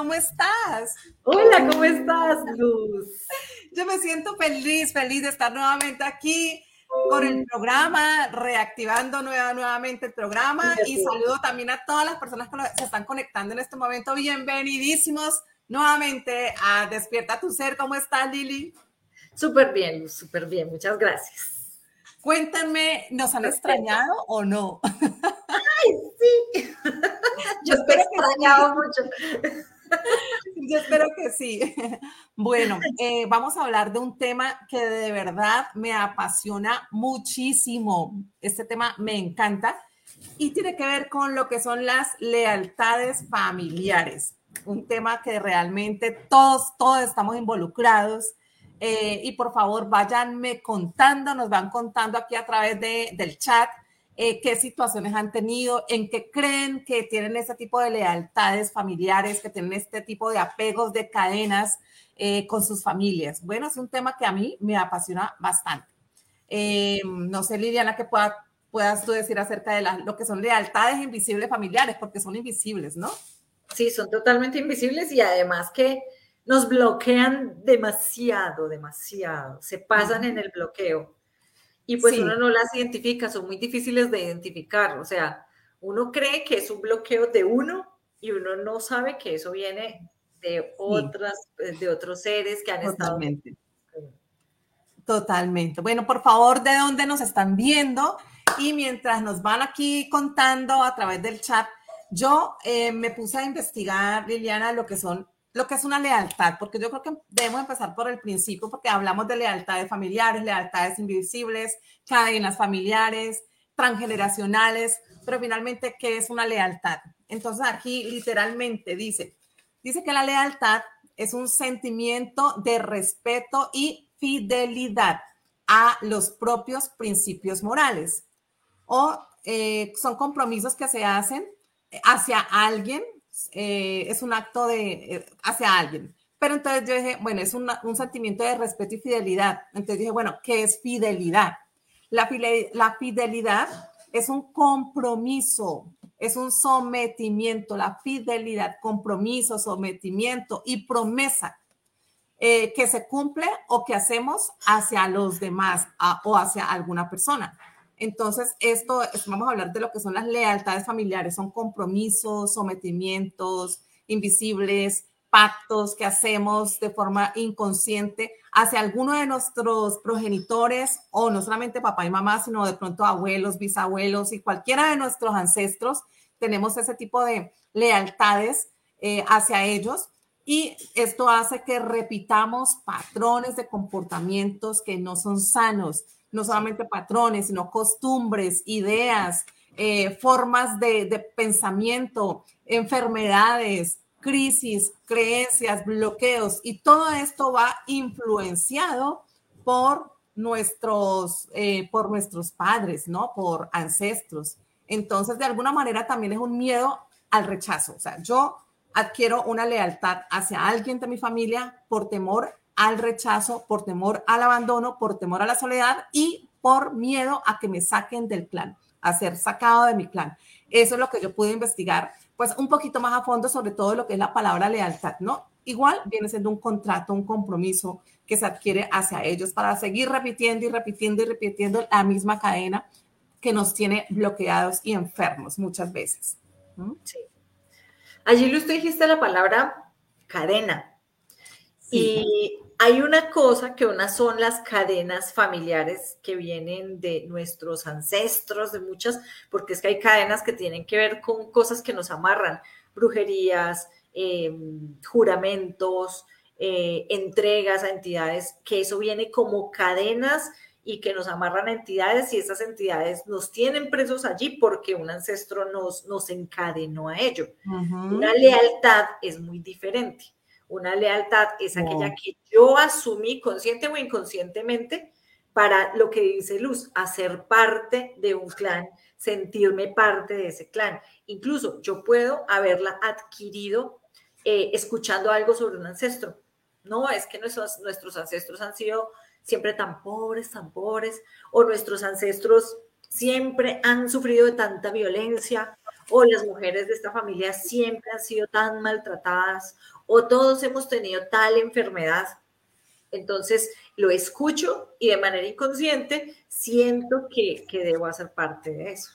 ¿cómo estás? Hola, ¿cómo estás, Luz? Yo me siento feliz, feliz de estar nuevamente aquí con el programa, reactivando nuevamente el programa y saludo también a todas las personas que se están conectando en este momento. Bienvenidísimos nuevamente a Despierta tu Ser. ¿Cómo estás, Lili? Súper bien, súper bien, muchas gracias. Cuéntenme, ¿nos han extrañado o no? Ay, sí. Yo te he extrañado mucho. Yo espero que sí. Bueno, eh, vamos a hablar de un tema que de verdad me apasiona muchísimo. Este tema me encanta y tiene que ver con lo que son las lealtades familiares. Un tema que realmente todos, todos estamos involucrados eh, y por favor, váyanme contando, nos van contando aquí a través de, del chat eh, qué situaciones han tenido, en qué creen que tienen este tipo de lealtades familiares, que tienen este tipo de apegos, de cadenas eh, con sus familias. Bueno, es un tema que a mí me apasiona bastante. no sé, Liliana, qué pueda, puedas tú decir acerca de lo que son lealtades invisibles familiares, porque son invisibles, ¿no? Sí, son totalmente invisibles y además que nos bloquean demasiado, demasiado, se pasan en el bloqueo. Y pues uno no las identifica, son muy difíciles de identificar. O sea, uno cree que es un bloqueo de uno y uno no sabe que eso viene de otras, de otros seres que han Totalmente. estado. Totalmente. Bueno, por favor, ¿de dónde nos están viendo? Y mientras nos van aquí contando a través del chat, yo eh, me puse a investigar, Liliana, lo que son lo que es una lealtad, porque yo creo que debemos empezar por el principio, porque hablamos de lealtades familiares, lealtades invisibles, cadenas familiares, transgeneracionales, pero finalmente, ¿qué es una lealtad? Entonces aquí literalmente dice, dice que la lealtad es un sentimiento de respeto y fidelidad a los propios principios morales o eh, son compromisos que se hacen hacia alguien eh, es un acto de eh, hacia alguien. Pero entonces yo dije, bueno, es un sentimiento de respeto y fidelidad. Entonces dije, bueno, ¿qué es fidelidad? La, la fidelidad es un compromiso, es un sometimiento, la fidelidad, compromiso, sometimiento y promesa eh, que se cumple o que hacemos hacia los demás o hacia alguna persona. Entonces, esto, vamos a hablar de lo que son las lealtades familiares, son compromisos, sometimientos invisibles, pactos que hacemos de forma inconsciente hacia alguno de nuestros progenitores o no solamente papá y mamá, sino de pronto abuelos, bisabuelos y cualquiera de nuestros ancestros. Tenemos ese tipo de lealtades eh, hacia ellos y esto hace que repitamos patrones de comportamientos que no son sanos no solamente patrones, sino costumbres, ideas, eh, formas de, de pensamiento, enfermedades, crisis, creencias, bloqueos, y todo esto va influenciado por nuestros, eh, por nuestros padres, ¿no? Por ancestros. Entonces, de alguna manera también es un miedo al rechazo. O sea, yo adquiero una lealtad hacia alguien de mi familia por temor al rechazo, por temor al abandono, por temor a la soledad y por miedo a que me saquen del clan, a ser sacado de mi clan. Eso es lo que yo pude investigar, pues un poquito más a fondo sobre todo lo que es la palabra lealtad, ¿no? Igual viene siendo un contrato, un compromiso que se adquiere hacia ellos para seguir repitiendo y repitiendo y repitiendo la misma cadena que nos tiene bloqueados y enfermos muchas veces. Sí. Allí usted dijiste la palabra cadena. Y hay una cosa que unas son las cadenas familiares que vienen de nuestros ancestros, de muchas, porque es que hay cadenas que tienen que ver con cosas que nos amarran, brujerías, em, juramentos, eh, entregas a entidades, que eso viene como cadenas y que nos amarran a entidades y esas entidades nos tienen presos allí porque un ancestro nos, nos encadenó a ello. Una lealtad es muy diferente. Una lealtad es aquella que yo asumí consciente o inconscientemente para lo que dice Luz, hacer parte de un clan, sentirme parte de ese clan. Incluso yo puedo haberla adquirido eh, escuchando algo sobre un ancestro. No, es que nuestros, nuestros ancestros han sido siempre tan pobres, tan pobres, o nuestros ancestros siempre han sufrido de tanta violencia, o las mujeres de esta familia siempre han sido tan maltratadas, o todos hemos tenido tal enfermedad. Entonces lo escucho y de manera inconsciente siento que, debo hacer parte de eso.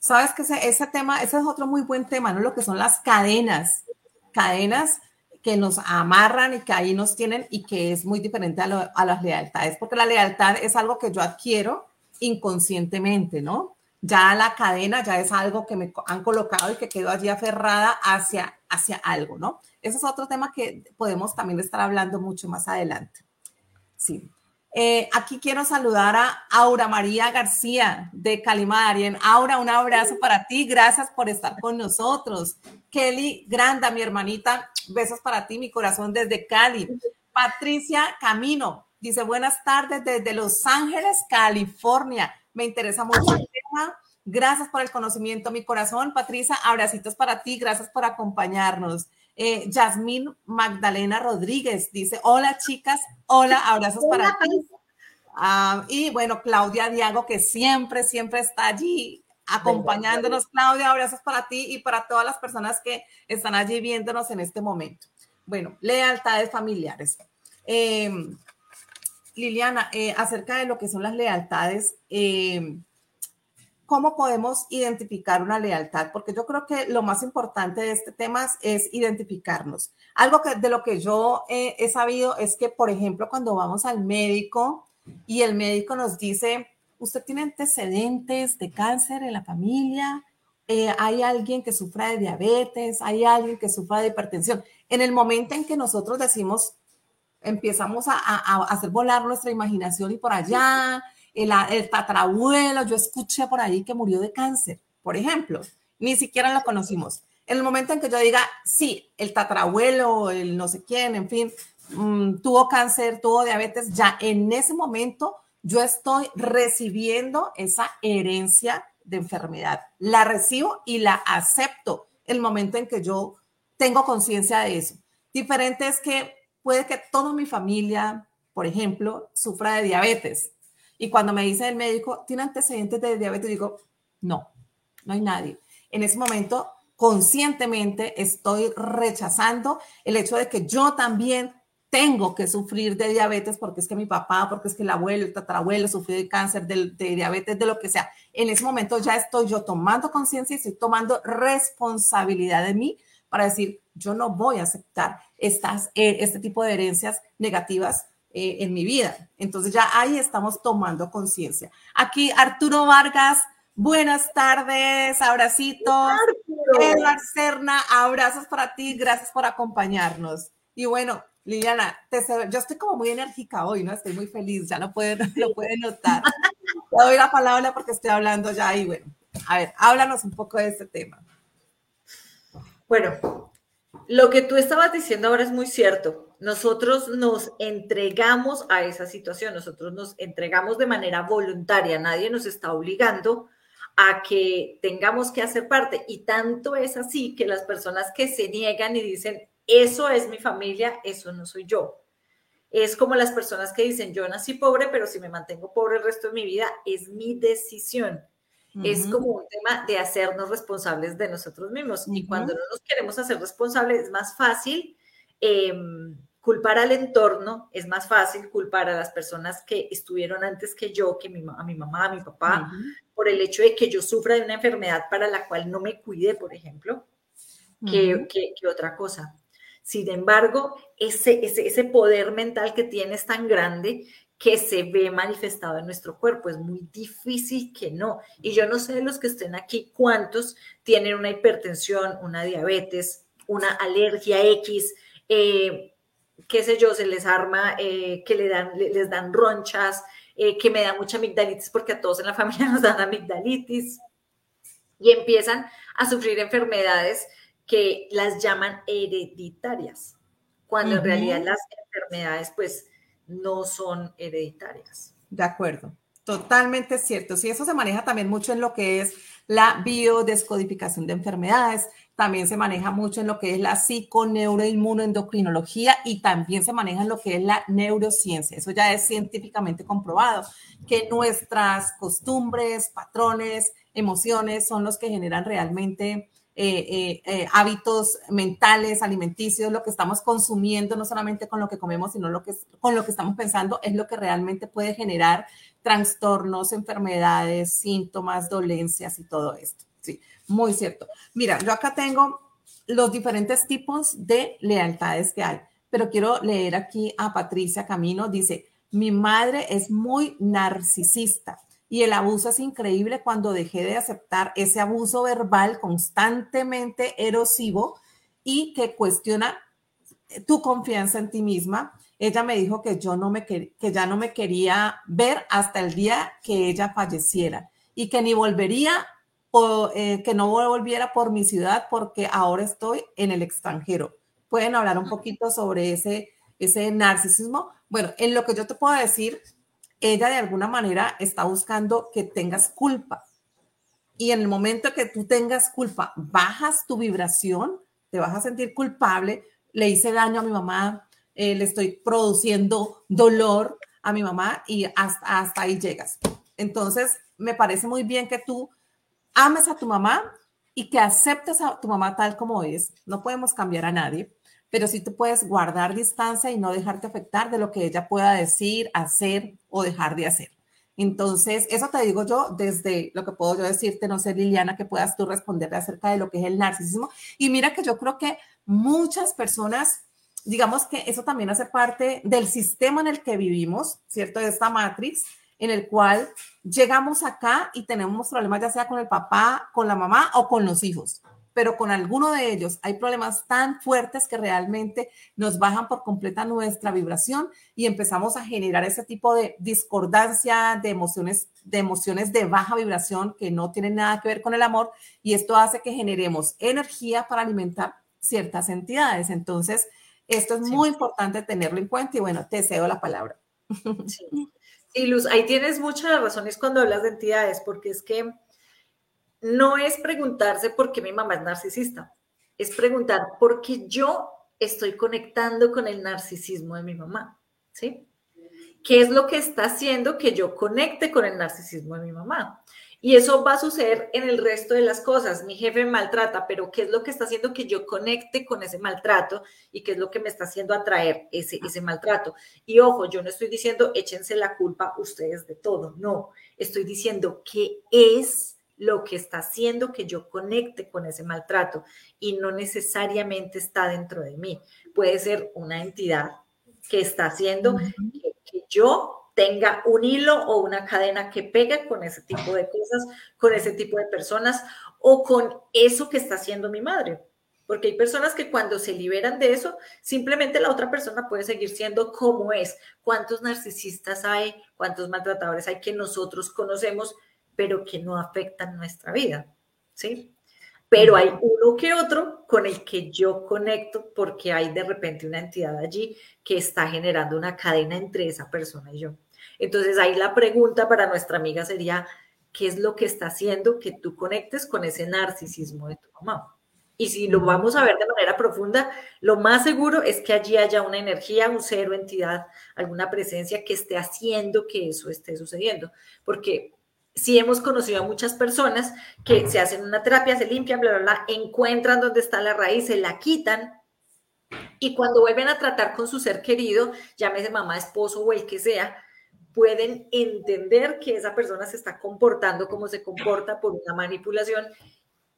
Sabes que ese, tema, ese es otro muy buen tema, ¿no? Lo que son las cadenas, cadenas que nos amarran y que ahí nos tienen y que es muy diferente a, a las lealtades, porque la lealtad es algo que yo adquiero inconscientemente, ¿no? Ya la cadena ya es algo que me han colocado y que quedó allí aferrada hacia, hacia algo, ¿no? Ese es otro tema que podemos también estar hablando mucho más adelante. Sí. Eh, aquí quiero saludar a Aura María García de Calimarien. Aura, un abrazo para ti. Gracias por estar con nosotros. Kelly Granda, mi hermanita, besos para ti, mi corazón desde Cali. Patricia Camino dice buenas tardes desde Los Ángeles, California. Me interesa mucho Gracias por el conocimiento, mi corazón. Patricia, abracitos para ti. Gracias por acompañarnos. Eh, Yasmín Magdalena Rodríguez dice, hola chicas, hola, abrazos para ti. Ah, y bueno, Claudia Diago, que siempre, siempre está allí acompañándonos. Claudia, abrazos para ti y para todas las personas que están allí viéndonos en este momento. Bueno, lealtades familiares. Em, Liliana, eh, acerca de lo que son las lealtades, em, ¿cómo podemos identificar una lealtad? Porque yo creo que lo más importante de este tema es identificarnos. Algo que, de lo que yo he sabido es que, por ejemplo, cuando vamos al médico y el médico nos dice, usted tiene antecedentes de cáncer en la familia, eh, hay alguien que sufra de diabetes, hay alguien que sufra de hipertensión. En el momento en que nosotros decimos, empezamos a, a hacer volar nuestra imaginación y por allá, el, el tatarabuelo, yo escuché por ahí que murió de cáncer, por ejemplo, ni siquiera lo conocimos. En el momento en que yo diga, sí, el tatarabuelo, el no sé quién, en fin, mm, tuvo cáncer, tuvo diabetes, ya en ese momento yo estoy recibiendo esa herencia de enfermedad. La recibo y la acepto el momento en que yo tengo conciencia de eso. Diferente es que puede que toda mi familia, por ejemplo, sufra de diabetes. Y cuando me dice el médico, ¿tiene antecedentes de diabetes? Digo, no, no hay nadie. En ese momento, conscientemente estoy rechazando el hecho de que yo también tengo que sufrir de diabetes porque es que mi papá, porque es que el abuelo, el tatarabuelo sufrió de cáncer, de, diabetes, de lo que sea. En ese momento ya estoy yo tomando conciencia y estoy tomando responsabilidad de mí para decir, yo no voy a aceptar estas, eh, este tipo de herencias negativas eh, en mi vida. Entonces ya ahí estamos tomando conciencia. Aquí Arturo Vargas, buenas tardes, abracitos. Eduard Serna, abrazos para ti, gracias por acompañarnos. Y bueno, Liliana, yo estoy como muy enérgica hoy, ¿no? Estoy muy feliz, ya lo pueden, lo pueden notar. Te doy la palabra porque estoy hablando ya y bueno, a ver, háblanos un poco de este tema. Bueno, lo que tú estabas diciendo ahora es muy cierto. Nosotros nos entregamos a esa situación, nosotros nos entregamos de manera voluntaria, nadie nos está obligando a que tengamos que hacer parte. Y tanto es así que las personas que se niegan y dicen, eso es mi familia, eso no soy yo. Es como las personas que dicen, yo nací pobre, pero si me mantengo pobre el resto de mi vida, es mi decisión. Es como un tema de hacernos responsables de nosotros mismos. Y cuando no nos queremos hacer responsables, es más fácil em, culpar al entorno, es más fácil culpar a las personas que estuvieron antes que yo, que mi, a mi mamá, a mi papá, por el hecho de que yo sufra de una enfermedad para la cual no me cuide, por ejemplo, que, que, otra cosa. Sin embargo, ese, ese, ese poder mental que tienes tan grande que se ve manifestado en nuestro cuerpo. Es muy difícil que no. Y yo no sé de los que estén aquí cuántos tienen una hipertensión, una diabetes, una alergia X, eh, qué sé yo, se les arma, eh, que le dan, les dan ronchas, eh, que me da mucha amigdalitis porque a todos en la familia nos dan amigdalitis y empiezan a sufrir enfermedades que las llaman hereditarias, cuando en realidad las enfermedades pues no son hereditarias. De acuerdo, totalmente cierto. Sí, eso se maneja también mucho en lo que es la biodescodificación de enfermedades, también se maneja mucho en lo que es la psiconeuroinmunoendocrinología y también se maneja en lo que es la neurociencia. Eso ya es científicamente comprobado, que nuestras costumbres, patrones, emociones son los que generan realmente eh, eh, eh, hábitos mentales, alimenticios, lo que estamos consumiendo, no solamente con lo que comemos, sino lo que, con lo que estamos pensando, es lo que realmente puede generar trastornos, enfermedades, síntomas, dolencias y todo esto. Sí, muy cierto. Mira, yo acá tengo los diferentes tipos de lealtades que hay, pero quiero leer aquí a Patricia Camino. Dice, mi madre es muy narcisista y el abuso es increíble cuando dejé de aceptar ese abuso verbal constantemente erosivo y que cuestiona tu confianza en ti misma. Ella me dijo que yo no me que ya no me quería ver hasta el día que ella falleciera y que ni volvería o eh, que no volviera por mi ciudad porque ahora estoy en el extranjero. ¿Pueden hablar un poquito sobre ese, ese narcisismo? Bueno, en lo que yo te puedo decir, ella de alguna manera está buscando que tengas culpa. Y en el momento que tú tengas culpa, bajas tu vibración, te vas a sentir culpable, le hice daño a mi mamá, eh, le estoy produciendo dolor a mi mamá y hasta, hasta ahí llegas. Entonces, me parece muy bien que tú ames a tu mamá y que aceptes a tu mamá tal como es. No podemos cambiar a nadie, pero sí te puedes guardar distancia y no dejarte afectar de lo que ella pueda decir, hacer o dejar de hacer. Entonces, eso te digo yo desde lo que puedo yo decirte, no sé, Liliana, que puedas tú responderle acerca de lo que es el narcisismo. Y mira que yo creo que muchas personas, digamos que eso también hace parte del sistema en el que vivimos, ¿cierto? De esta matrix en el cual llegamos acá y tenemos problemas ya sea con el papá, con la mamá o con los hijos, pero con alguno de ellos hay problemas tan fuertes que realmente nos bajan por completa nuestra vibración y empezamos a generar ese tipo de discordancia de emociones, de emociones de baja vibración que no tienen nada que ver con el amor y esto hace que generemos energía para alimentar ciertas entidades. Entonces, esto es muy importante tenerlo en cuenta y bueno, te cedo la palabra. Sí. Sí, Luz, ahí tienes muchas razones cuando hablas de entidades, porque es que no es preguntarse por qué mi mamá es narcisista, es preguntar por qué yo estoy conectando con el narcisismo de mi mamá, ¿sí? ¿Qué es lo que está haciendo que yo conecte con el narcisismo de mi mamá? Y eso va a suceder en el resto de las cosas. Mi jefe me maltrata, pero ¿qué es lo que está haciendo que yo conecte con ese maltrato y qué es lo que me está haciendo atraer ese, ese maltrato? Y ojo, yo no estoy diciendo échense la culpa ustedes de todo, no. Estoy diciendo qué es lo que está haciendo que yo conecte con ese maltrato y no necesariamente está dentro de mí. Puede ser una entidad que está haciendo que, que yo tenga un hilo o una cadena que pegue con ese tipo de cosas, con ese tipo de personas o con eso que está haciendo mi madre. Porque hay personas que cuando se liberan de eso, simplemente la otra persona puede seguir siendo como es. ¿Cuántos narcisistas hay? ¿Cuántos maltratadores hay que nosotros conocemos, pero que no afectan nuestra vida? ¿Sí? Pero hay uno que otro con el que yo conecto porque hay de repente una entidad allí que está generando una cadena entre esa persona y yo. Entonces ahí la pregunta para nuestra amiga sería, ¿qué es lo que está haciendo que tú conectes con ese narcisismo de tu mamá? Y si lo vamos a ver de manera profunda, lo más seguro es que allí haya una energía, un cero, entidad, alguna presencia que esté haciendo que eso esté sucediendo. Porque si hemos conocido a muchas personas que se hacen una terapia, se limpian, bla, bla, bla, encuentran dónde está la raíz, se la quitan y cuando vuelven a tratar con su ser querido, llámese mamá, esposo o el que sea, pueden entender que esa persona se está comportando como se comporta por una manipulación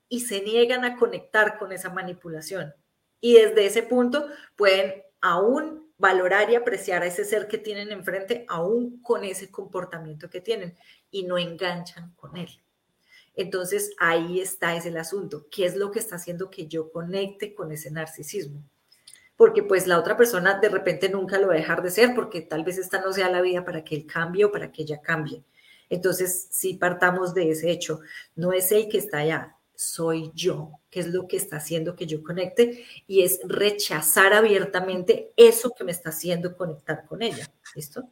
y se niegan a conectar con esa manipulación. Y desde ese punto pueden aún valorar y apreciar a ese ser que tienen enfrente, aún con ese comportamiento que tienen, y no enganchan con él. Entonces ahí está ese el asunto. ¿Qué es lo que está haciendo que yo conecte con ese narcisismo? porque pues la otra persona de repente nunca lo va a dejar de ser, porque tal vez esta no sea la vida para que él cambie o para que ella cambie. Entonces, si partamos de ese hecho, no es él que está allá, soy yo, que es lo que está haciendo que yo conecte y es rechazar abiertamente eso que me está haciendo conectar con ella. ¿Listo?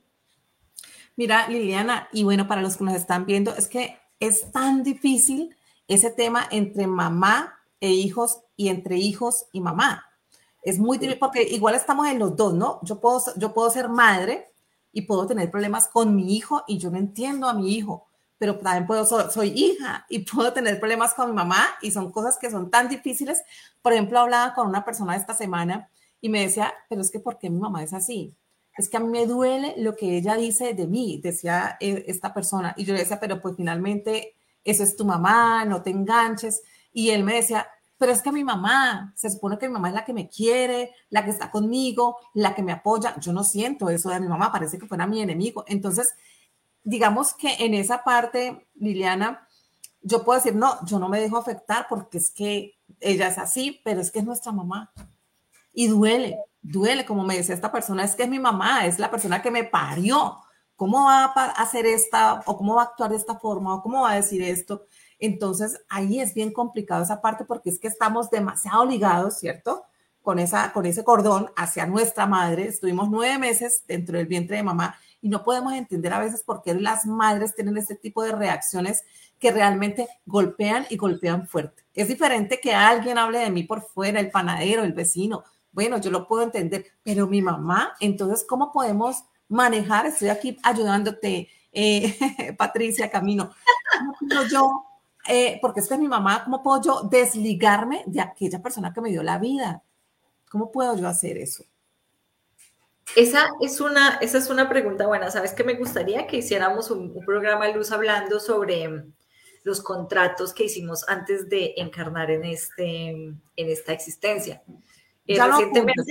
Mira, Liliana, y bueno, para los que nos están viendo, es que es tan difícil ese tema entre mamá e hijos y entre hijos y mamá. Es muy difícil porque igual estamos en los dos, ¿no? Yo puedo, yo puedo ser madre y puedo tener problemas con mi hijo y yo no entiendo a mi hijo, pero también puedo, soy, hija y puedo tener problemas con mi mamá y son cosas que son tan difíciles. Por ejemplo, hablaba con una persona esta semana y me decía, pero es que ¿por qué mi mamá es así? Es que a mí me duele lo que ella dice de mí, decía eh, esta persona. Y yo le decía, pero pues finalmente eso es tu mamá, no te enganches. Y él me decía, pero es que mi mamá, se supone que mi mamá es la que me quiere, la que está conmigo, la que me apoya. Yo no siento eso de mi mamá, parece que fuera mi enemigo. Entonces, digamos que en esa parte, Liliana, yo puedo decir, no, yo no me dejo afectar porque es que ella es así, pero es que es nuestra mamá. Y duele, duele, como me decía esta persona, es que es mi mamá, es la persona que me parió. ¿Cómo va a hacer esta, o cómo va a actuar de esta forma, o cómo va a decir esto? Entonces, ahí es bien complicado esa parte porque es que estamos demasiado ligados, ¿cierto? Con, esa, con ese cordón hacia nuestra madre. Estuvimos nueve meses dentro del vientre de mamá y no podemos entender a veces por qué las madres tienen este tipo de reacciones que realmente golpean y golpean fuerte. Es diferente que alguien hable de mí por fuera, el panadero, el vecino. Bueno, yo lo puedo entender, pero mi mamá, entonces, ¿cómo podemos manejar? Estoy aquí ayudándote, eh, Patricia Camino. ¿Cómo yo eh, porque es que mi mamá, ¿cómo puedo yo desligarme de aquella persona que me dio la vida? ¿Cómo puedo yo hacer eso? Esa es una, esa es una pregunta buena. ¿Sabes que me gustaría que hiciéramos un, programa de luz hablando sobre mm, los contratos que hicimos antes de encarnar en, este, en esta existencia? Eh, recientemente,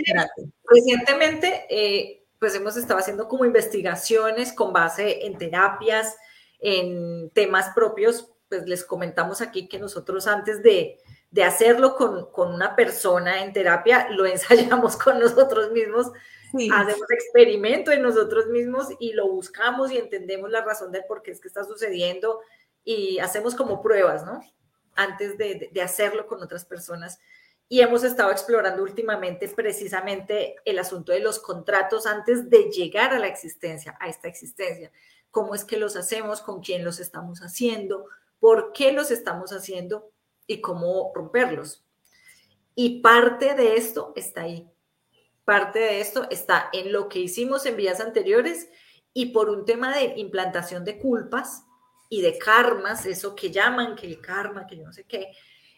recientemente eh, pues hemos estado haciendo como investigaciones con base en terapias, en temas propios pues les comentamos aquí que nosotros antes de, hacerlo con, una persona en terapia, lo ensayamos con nosotros mismos, hacemos experimento en nosotros mismos y lo buscamos y entendemos la razón de por qué es que está sucediendo y hacemos como pruebas, ¿no? Antes de, de hacerlo con otras personas. Y hemos estado explorando últimamente precisamente el asunto de los contratos antes de llegar a la existencia, a esta existencia. ¿Cómo es que los hacemos? ¿Con quién los estamos haciendo? por qué los estamos haciendo y cómo romperlos. Y parte de esto está ahí. Parte de esto está en lo que hicimos en vías anteriores y por un tema de implantación de culpas y de karmas, eso que llaman que el karma, que yo no sé qué,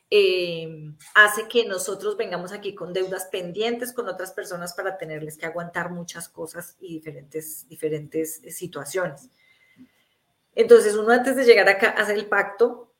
eh, hace que nosotros vengamos aquí con deudas pendientes con otras personas para tenerles que aguantar muchas cosas y diferentes, diferentes situaciones. Entonces uno antes de llegar acá hace el pacto,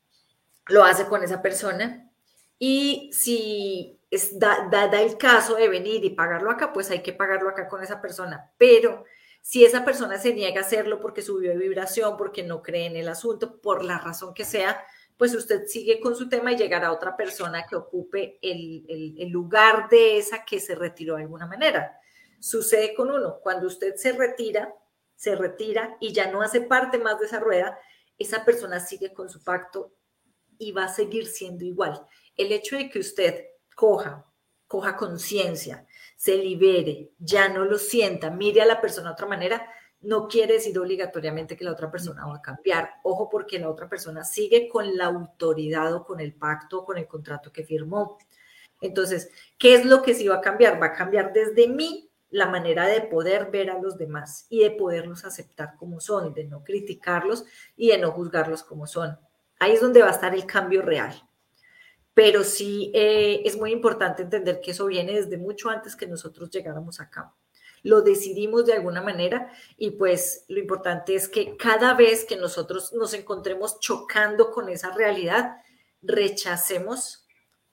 lo hace con esa persona y si es, da, el caso de venir y pagarlo acá, pues hay que pagarlo acá con esa persona. Pero si esa persona se niega a hacerlo porque subió de vibración, porque no cree en el asunto, por la razón que sea, pues usted sigue con su tema y llegará otra persona que ocupe el, el lugar de esa que se retiró de alguna manera. Sucede con uno, cuando usted se retira, se retira y ya no hace parte más de esa rueda, esa persona sigue con su pacto y va a seguir siendo igual. El hecho de que usted coja, coja conciencia, se libere, ya no lo sienta, mire a la persona de otra manera, no quiere decir obligatoriamente que la otra persona va a cambiar. Ojo porque la otra persona sigue con la autoridad o con el pacto o con el contrato que firmó. Entonces, ¿qué es lo que sí va a cambiar? Va a cambiar desde mí la manera de poder ver a los demás y de poderlos aceptar como son, de no criticarlos y de no juzgarlos como son. Ahí es donde va a estar el cambio real. Pero sí eh, es muy importante entender que eso viene desde mucho antes que nosotros llegáramos acá. Lo decidimos de alguna manera y pues lo importante es que cada vez que nosotros nos encontremos chocando con esa realidad, rechacemos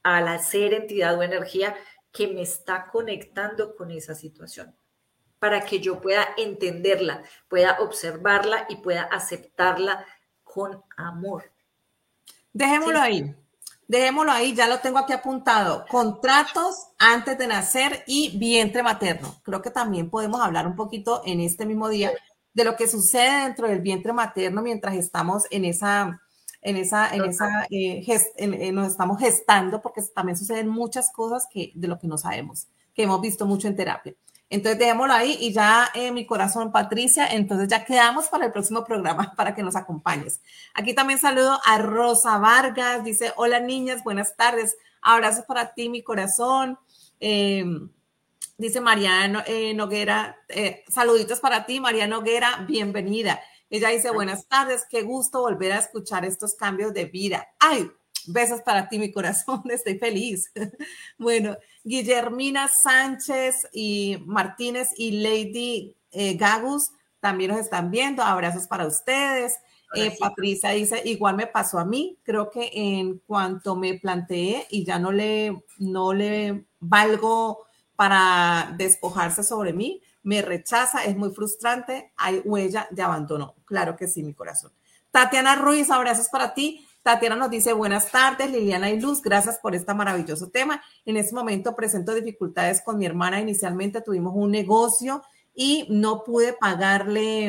a la ser entidad o energía que me está conectando con esa situación para que yo pueda entenderla, pueda observarla y pueda aceptarla con amor. Dejémoslo ahí. Dejémoslo ahí, ya lo tengo aquí apuntado. Contratos antes de nacer y vientre materno. Creo que también podemos hablar un poquito en este mismo día de lo que sucede dentro del vientre materno mientras estamos en esa en esa, en esa, eh, nos estamos gestando porque también suceden muchas cosas que, de lo que no sabemos, que hemos visto mucho en terapia. Entonces dejémoslo ahí y ya eh, mi corazón, Patricia, entonces ya quedamos para el próximo programa para que nos acompañes. Aquí también saludo a Rosa Vargas, dice, hola niñas, buenas tardes, abrazos para ti, mi corazón. Em, dice María eh, Noguera, eh, saluditos para ti, María Noguera, bienvenida. Ella dice, buenas tardes, qué gusto volver a escuchar estos cambios de vida. Ay, besos para ti, mi corazón, estoy feliz. bueno, Guillermina Sánchez y Martínez y Lady eh, Gagus también nos están viendo. Abrazos para ustedes. Eh, Patricia dice, igual me pasó a mí, creo que en cuanto me planteé y ya no le, no le valgo para despojarse sobre mí, me rechaza, es muy frustrante, hay huella de abandono. Claro que sí, mi corazón. Tatiana Ruiz, abrazos para ti. Tatiana nos dice buenas tardes, Liliana y Luz, gracias por este maravilloso tema. En este momento presento dificultades con mi hermana. Inicialmente tuvimos un negocio y no pude pagarle,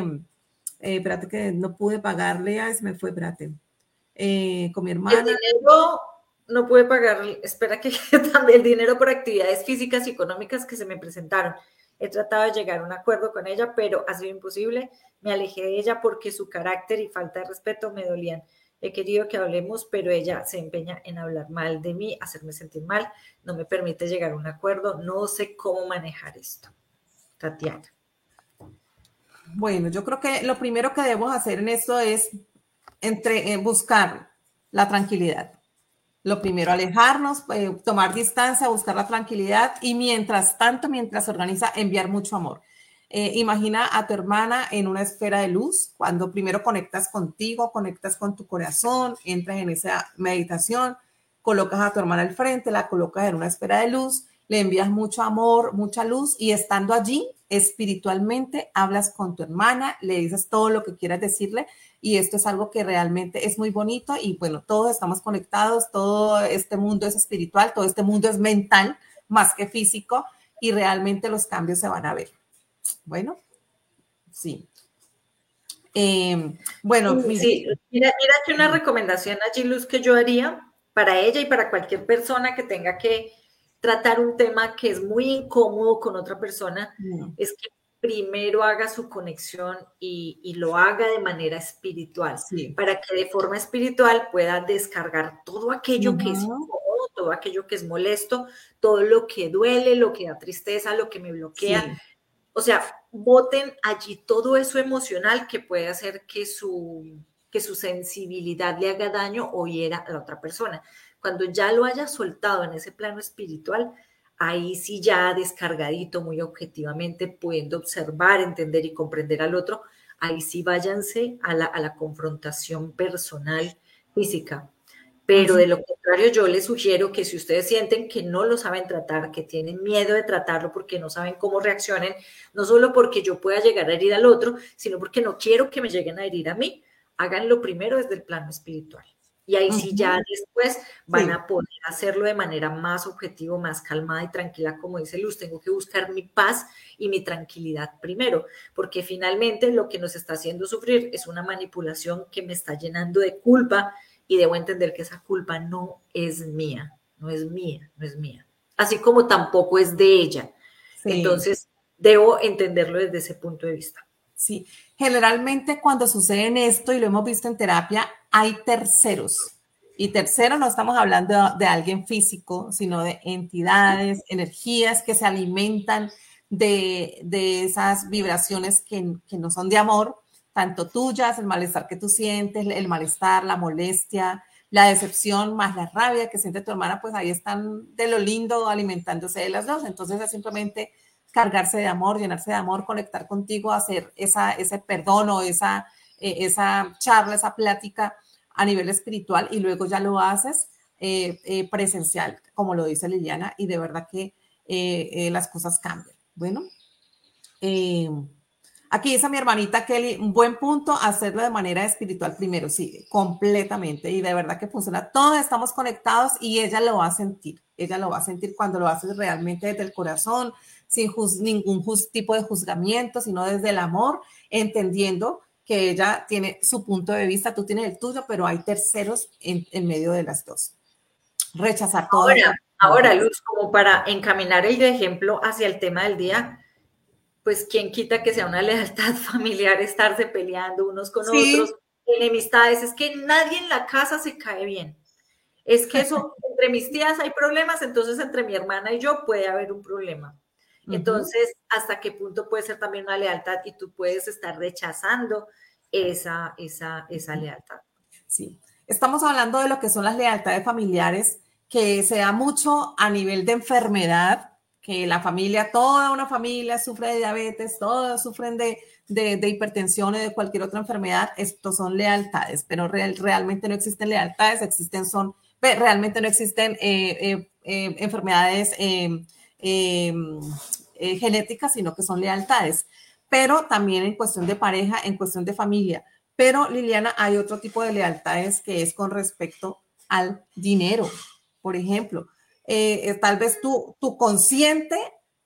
eh, espérate que no pude pagarle, ay, se me fue, espérate, eh, con mi hermana. El dinero no pude pagarle, espera que también el dinero por actividades físicas y económicas que se me presentaron. He tratado de llegar a un acuerdo con ella, pero ha sido imposible. Me alejé de ella porque su carácter y falta de respeto me dolían. He querido que hablemos, pero ella se empeña en hablar mal de mí, hacerme sentir mal, no me permite llegar a un acuerdo. No sé cómo manejar esto. Tatiana. Bueno, yo creo que lo primero que debemos hacer en esto es entre, eh, buscar la tranquilidad. Lo primero, alejarnos, eh, tomar distancia, buscar la tranquilidad y mientras tanto, mientras se organiza, enviar mucho amor. Eh, imagina a tu hermana en una esfera de luz, cuando primero conectas contigo, conectas con tu corazón, entras en esa meditación, colocas a tu hermana al frente, la colocas en una esfera de luz, le envías mucho amor, mucha luz y estando allí espiritualmente hablas con tu hermana, le dices todo lo que quieras decirle y esto es algo que realmente es muy bonito y bueno, todos estamos conectados, todo este mundo es espiritual, todo este mundo es mental más que físico y realmente los cambios se van a ver. Bueno, sí. Em, bueno, sí, mira, mira que una recomendación allí, Luz, que yo haría para ella y para cualquier persona que tenga que tratar un tema que es muy incómodo con otra persona, mm. es que primero haga su conexión y, lo haga de manera espiritual, para que de forma espiritual pueda descargar todo aquello que es incómodo, todo aquello que es molesto, todo lo que duele, lo que da tristeza, lo que me bloquea. O sea, voten allí todo eso emocional que puede hacer que su, que su sensibilidad le haga daño o hiera a la otra persona. Cuando ya lo haya soltado en ese plano espiritual, ahí sí ya descargadito, muy objetivamente, pudiendo observar, entender y comprender al otro, ahí sí váyanse a la, confrontación personal física. Pero de lo contrario, yo les sugiero que si ustedes sienten que no lo saben tratar, que tienen miedo de tratarlo porque no saben cómo reaccionen, no solo porque yo pueda llegar a herir al otro, sino porque no quiero que me lleguen a herir a mí, háganlo primero desde el plano espiritual. Y ahí sí ya después van a poder hacerlo de manera más objetiva, más calmada y tranquila, como dice Luz. Tengo que buscar mi paz y mi tranquilidad primero, porque finalmente lo que nos está haciendo sufrir es una manipulación que me está llenando de culpa y debo entender que esa culpa no es mía, no es mía, no es mía. Así como tampoco es de ella. Entonces, debo entenderlo desde ese punto de vista. Sí, generalmente cuando sucede en esto, y lo hemos visto en terapia, hay terceros. Y tercero no estamos hablando de alguien físico, sino de entidades, energías que se alimentan de, esas vibraciones que, no son de amor, tanto tuyas, el malestar que tú sientes, el malestar, la molestia, la decepción más la rabia que siente tu hermana, pues ahí están de lo lindo alimentándose de las dos. Entonces es simplemente cargarse de amor, llenarse de amor, conectar contigo, hacer esa, ese perdón o esa, eh, esa charla, esa plática a nivel espiritual y luego ya lo haces eh, eh, presencial, como lo dice Liliana, y de verdad que las cosas cambian. Bueno, aquí dice mi hermanita Kelly, un buen punto, hacerlo de manera espiritual primero, sí, completamente, y de verdad que funciona. Todos estamos conectados y ella lo va a sentir, ella lo va a sentir cuando lo haces realmente desde el corazón, sin ningún tipo de juzgamiento, sino desde el amor, entendiendo que ella tiene su punto de vista, tú tienes el tuyo, pero hay terceros en, medio de las dos. Rechazar todo. Ahora, ahora, Luz, como para encaminar el ejemplo hacia el tema del día, pues quién quita que sea una lealtad familiar estarse peleando unos con otros, enemistades, es que nadie en la casa se cae bien. Es que eso, entre mis tías hay problemas, entonces entre mi hermana y yo puede haber un problema. Entonces, ¿hasta qué punto puede ser también una lealtad y tú puedes estar rechazando esa, esa, esa lealtad? Sí, estamos hablando de lo que son las lealtades familiares, que se da mucho a nivel de enfermedad, que la familia, toda una familia sufre de diabetes, todos sufren de, de, hipertensión o de cualquier otra enfermedad, estos son lealtades, pero realmente no existen lealtades, existen son, realmente no existen eh, eh, eh, enfermedades genéticas, sino que son lealtades, pero también en cuestión de pareja, en cuestión de familia. Pero Liliana, hay otro tipo de lealtades que es con respecto al dinero, por ejemplo eh, eh, tal vez tú, tu consciente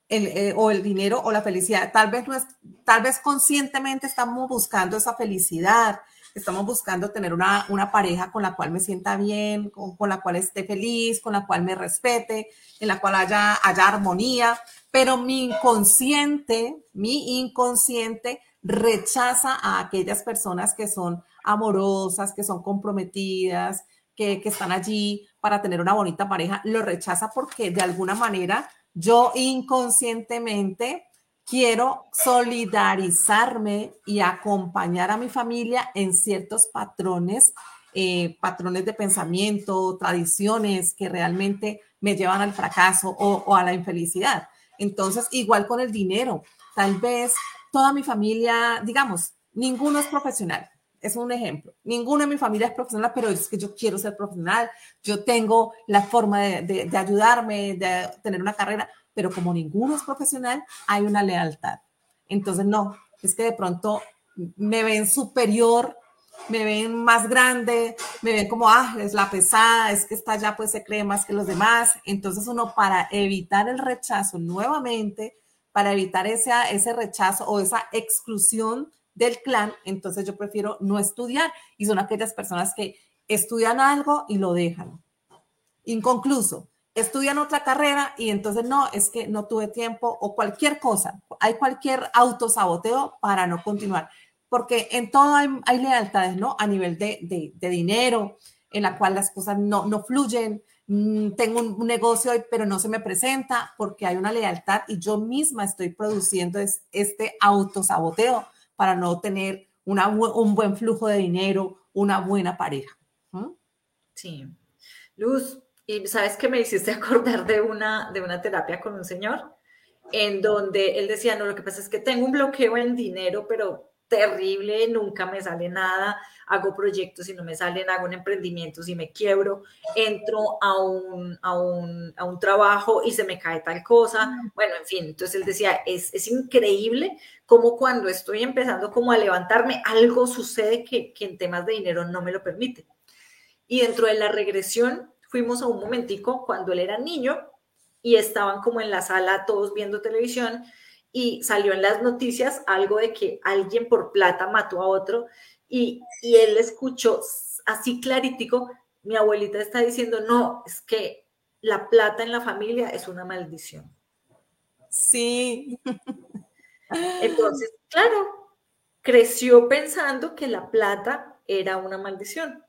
eh, o el dinero o la felicidad, tal vez, no es, tal vez conscientemente estamos buscando esa felicidad, estamos buscando tener una, una pareja con la cual me sienta bien, con, con, la cual esté feliz, con la cual me respete, en la cual haya, haya armonía, pero mi inconsciente, mi inconsciente rechaza a aquellas personas que son amorosas, que son comprometidas, que, están allí para tener una bonita pareja, lo rechaza porque de alguna manera yo inconscientemente quiero solidarizarme y acompañar a mi familia en ciertos patrones, eh, patrones de pensamiento, tradiciones que realmente me llevan al fracaso o, a la infelicidad. Entonces, igual con el dinero, tal vez toda mi familia, digamos, ninguno es profesional, es un ejemplo. Ninguno de mi familia es profesional, pero es que yo quiero ser profesional, yo tengo la forma de, ayudarme, de tener una carrera, pero como ninguno es profesional, hay una lealtad. Entonces, no, es que de pronto me ven superior, me ven más grande, me ven como, ah, es la pesada, es que está allá, pues se cree más que los demás. Entonces uno para evitar el rechazo nuevamente, para evitar ese, ese rechazo o esa exclusión del clan, entonces yo prefiero no estudiar y son aquellas personas que estudian algo y lo dejan. Inconcluso, estudian otra carrera y entonces no, es que no tuve tiempo o cualquier cosa, hay cualquier autosaboteo para no continuar, porque en todo hay, lealtades, ¿no? A nivel de, dinero, en la cual las cosas no, no fluyen, mm, tengo un, negocio pero no se me presenta porque hay una lealtad y yo misma estoy produciendo este autosaboteo para no tener un buen flujo de dinero, una buena pareja. Sí. Luz, y sabes que me hiciste acordar de una, de una terapia con un señor en donde él decía, no, lo que pasa es que tengo un bloqueo en dinero, pero terrible, nunca me sale nada, hago proyectos y no me salen, hago un emprendimiento y me quiebro, entro a un, a un, a un trabajo y se me cae tal cosa, bueno, en fin, entonces él decía, es, es increíble como cuando estoy empezando como a levantarme, algo sucede que, que en temas de dinero no me lo permite. Y dentro de la regresión fuimos a un momentico cuando él era niño y estaban como en la sala todos viendo televisión y salió en las noticias algo de que alguien por plata mató a otro y, y él escuchó así claritico, mi abuelita está diciendo, no, es que la plata en la familia es una maldición. Sí. Entonces, claro, creció pensando que la plata era una maldición.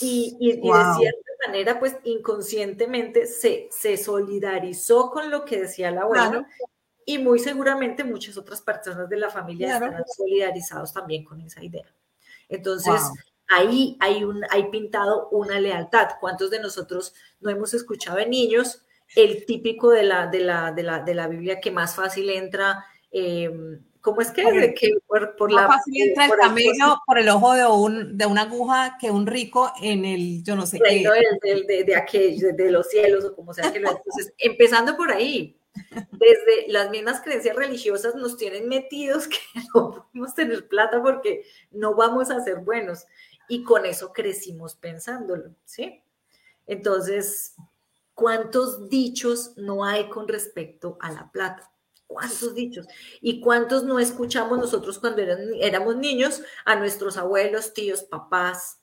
Y, y, de cierta manera, pues inconscientemente se, se solidarizó con lo que decía la abuela y muy seguramente muchas otras personas de la familia están solidarizados también con esa idea. Entonces, ahí hay, un, hay pintado una lealtad. ¿Cuántos de nosotros no hemos escuchado de niños el típico de la, de la, de la, de la Biblia que más fácil entra? Eh, ¿Cómo es que? Por, que por, la, fácil entra el camello por el ojo de, un, de una aguja que un rico en el, yo no sé qué. De, de, aquello, de, los cielos o como sea que lo Entonces, empezando por ahí, desde las mismas creencias religiosas nos tienen metidos que no podemos tener plata porque no vamos a ser buenos. Y con eso crecimos pensándolo, ¿sí? Entonces, ¿cuántos dichos no hay con respecto a la plata? ¿Cuántos dichos? ¿Y cuántos no escuchamos nosotros cuando éramos niños a nuestros abuelos, tíos, papás?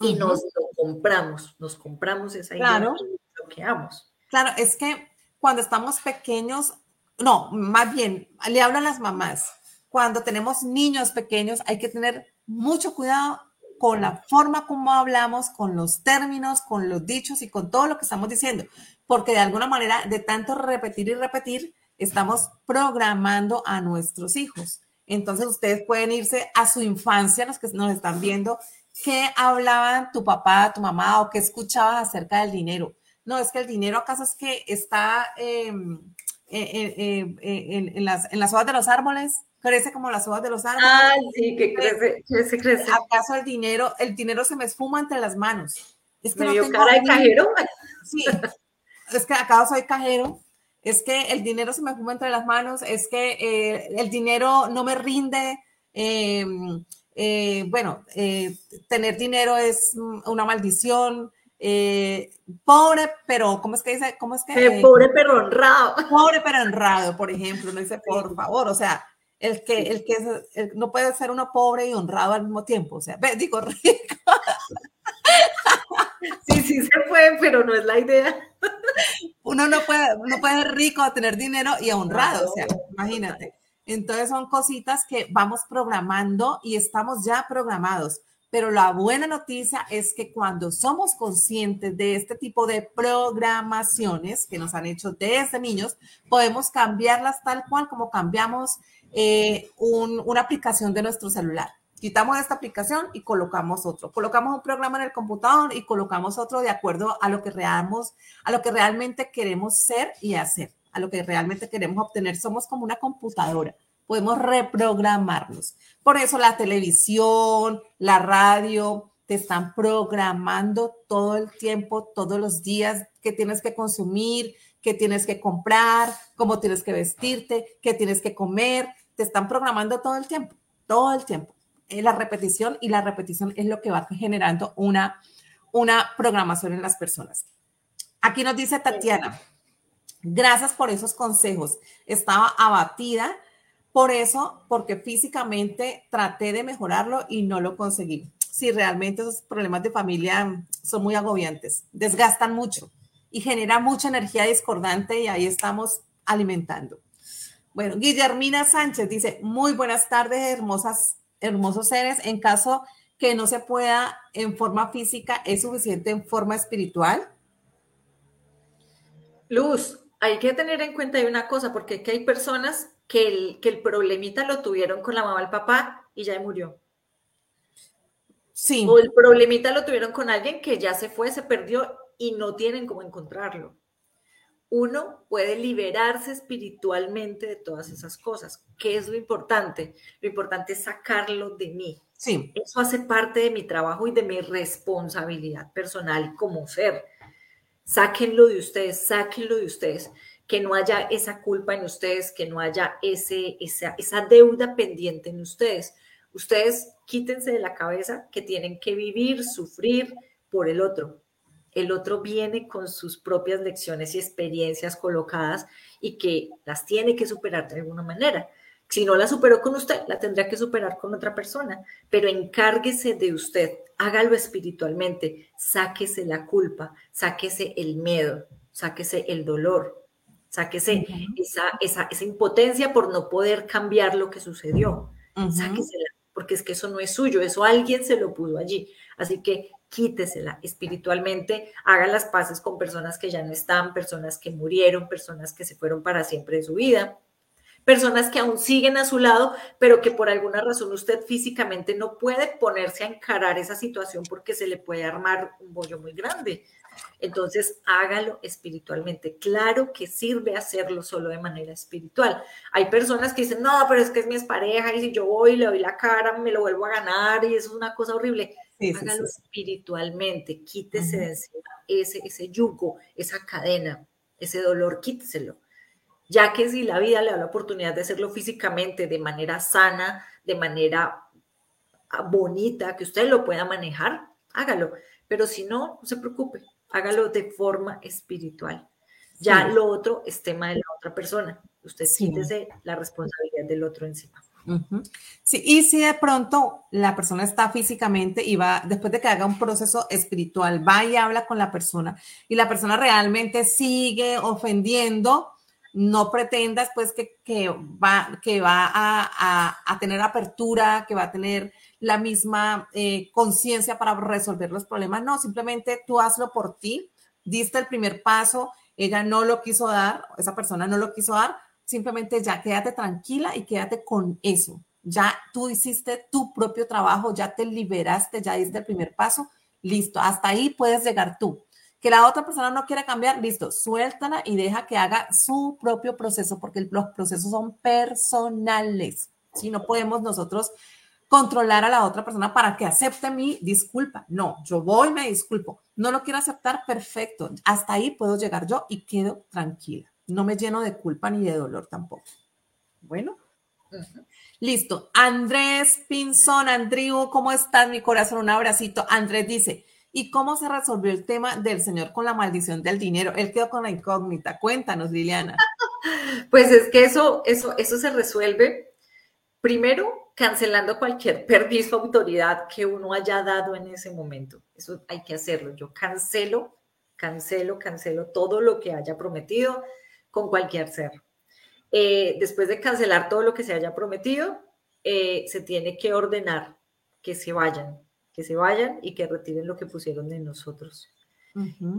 Y nos lo compramos, nos compramos esa idea claro. y lo bloqueamos. Claro, es que cuando estamos pequeños, no, más bien, le hablo a las mamás. Cuando tenemos niños pequeños hay que tener mucho cuidado con la forma como hablamos, con los términos, con los dichos y con todo lo que estamos diciendo, porque de alguna manera, de tanto repetir y repetir, estamos programando a nuestros hijos. Entonces ustedes pueden irse a su infancia, los que nos están viendo, qué hablaban tu papá, tu mamá o qué escuchabas acerca del dinero. No, es que el dinero acaso es que está em, en, las, en las hojas de los árboles, crece como las hojas de los árboles. Ah, sí, que crece, crece, crece. ¿Acaso el dinero, el dinero se me esfuma entre las manos? Es que no tengo cara de cajero. Sí, es que acaso soy cajero. Es que el dinero se me esfuma entre las manos. Es que eh, el dinero no me rinde. Em, eh, bueno, eh, tener dinero es una maldición. Pobre, pero ¿cómo es que dice? ¿Cómo es que? pobre pero honrado. Pobre pero honrado, por ejemplo, no dice por favor, o sea, el que, el que no puede ser uno pobre y honrado al mismo tiempo, o sea, digo rico. Sí, sí se puede, pero no es la idea. Uno no puede, no puede ser rico, tener dinero y honrado, o sea, imagínate. Entonces son cositas que vamos programando y estamos ya programados. Pero la buena noticia es que cuando somos conscientes de este tipo de programaciones que nos han hecho desde niños, podemos cambiarlas tal cual como cambiamos eh, una aplicación de nuestro celular. Quitamos esta aplicación y colocamos otro. Colocamos un programa en el computador y colocamos otro de acuerdo a lo que reamos, a lo que realmente queremos ser y hacer, a lo que realmente queremos obtener. Somos como una computadora. Podemos reprogramarnos. Por eso la televisión, la radio, te están programando todo el tiempo, todos los días que tienes que consumir, que tienes que comprar, cómo tienes que vestirte, qué tienes que comer te están programando todo el tiempo, todo el tiempo. Es la repetición y la repetición es lo que va generando una, una programación en las personas. Aquí nos dice Tatiana, gracias por esos consejos. Estaba abatida por eso, porque físicamente traté de mejorarlo y no lo conseguí. Si realmente esos problemas de familia son muy agobiantes, desgastan mucho y generan mucha energía discordante y ahí estamos alimentando. Bueno, Guillermina Sánchez dice, muy buenas tardes, hermosas, hermosos seres. En caso que no se pueda en forma física, ¿es suficiente en forma espiritual? Luz, hay que tener en cuenta una cosa, porque hay personas que el, que el problemita lo tuvieron con la mamá el papá y ya murió. Sí. O el problemita lo tuvieron con alguien que ya se fue, se perdió y no tienen cómo encontrarlo uno puede liberarse espiritualmente de todas esas cosas. ¿Qué es lo importante? Lo importante es sacarlo de mí. Sí. Eso hace parte de mi trabajo y de mi responsabilidad personal como ser. Sáquenlo de ustedes, sáquenlo de ustedes. Que no haya esa culpa en ustedes, que no haya ese, esa, esa deuda pendiente en ustedes. Ustedes quítense de la cabeza que tienen que vivir, sufrir por el otro el otro viene con sus propias lecciones y experiencias colocadas y que las tiene que superar de alguna manera. Si no la superó con usted, la tendrá que superar con otra persona, pero encárguese de usted, hágalo espiritualmente, sáquese la culpa, sáquese el miedo, sáquese el dolor, sáquese esa, esa, esa, impotencia por no poder cambiar lo que sucedió, sáquesela, porque es que eso no es suyo, eso alguien se lo puso allí. Así que quítesela espiritualmente, haga las paces con personas que ya no están, personas que murieron, personas que se fueron para siempre de su vida, personas que aún siguen a su lado, pero que por alguna razón usted físicamente no puede ponerse a encarar esa situación porque se le puede armar un bollo muy grande. Entonces, hágalo espiritualmente. Claro que sirve hacerlo solo de manera espiritual. Hay personas que dicen, no, pero es que es mi pareja y si yo voy y le doy la cara, me lo vuelvo a ganar y eso es una cosa horrible. hágalo espiritualmente, quítese de encima ese, ese yugo, esa cadena, ese dolor, quíteselo. Ya que si la vida le da la oportunidad de hacerlo físicamente, de manera sana, de manera ah, bonita, que usted lo pueda manejar, hágalo. Pero si no, no se preocupe, hágalo de forma espiritual. Ya lo otro es tema de la otra persona. Usted sí. la responsabilidad del otro encima. Sí, y si de pronto la persona está físicamente y va, después de que haga un proceso espiritual, va y habla con la persona y la persona realmente sigue ofendiendo, no pretendas pues que, va, que va a, tener apertura, que va a tener la misma eh, conciencia para resolver los problemas. No, simplemente tú hazlo por ti, diste el primer paso, ella no lo quiso dar, esa persona no lo quiso dar, simplemente ya quédate tranquila y quédate con eso. Ya tú hiciste tu propio trabajo, ya te liberaste, ya diste el primer paso, listo, hasta ahí puedes llegar tú que la otra persona no quiere cambiar, listo, suéltala y deja que haga su propio proceso, porque los procesos son personales. Si no podemos nosotros controlar a la otra persona para que acepte mi disculpa. No, yo voy, me disculpo. No lo quiero aceptar, perfecto. Hasta ahí puedo llegar yo y quedo tranquila. No me lleno de culpa ni de dolor tampoco. Bueno. Listo. Andrés Pinzón, Andrew, ¿cómo estás? Mi corazón, un abracito. Andrés dice, ¿Y cómo se resolvió el tema del señor con la maldición del dinero? Él quedó con la incógnita. Cuéntanos, Liliana. Pues es que eso, eso, eso se resuelve primero cancelando cualquier permiso o autoridad que uno haya dado en ese momento. Eso hay que hacerlo. Yo cancelo, cancelo, cancelo todo lo que haya prometido con cualquier ser. Eh, después de cancelar todo lo que se haya prometido, eh, se tiene que ordenar que se vayan, que se vayan y que retiren lo que pusieron de nosotros.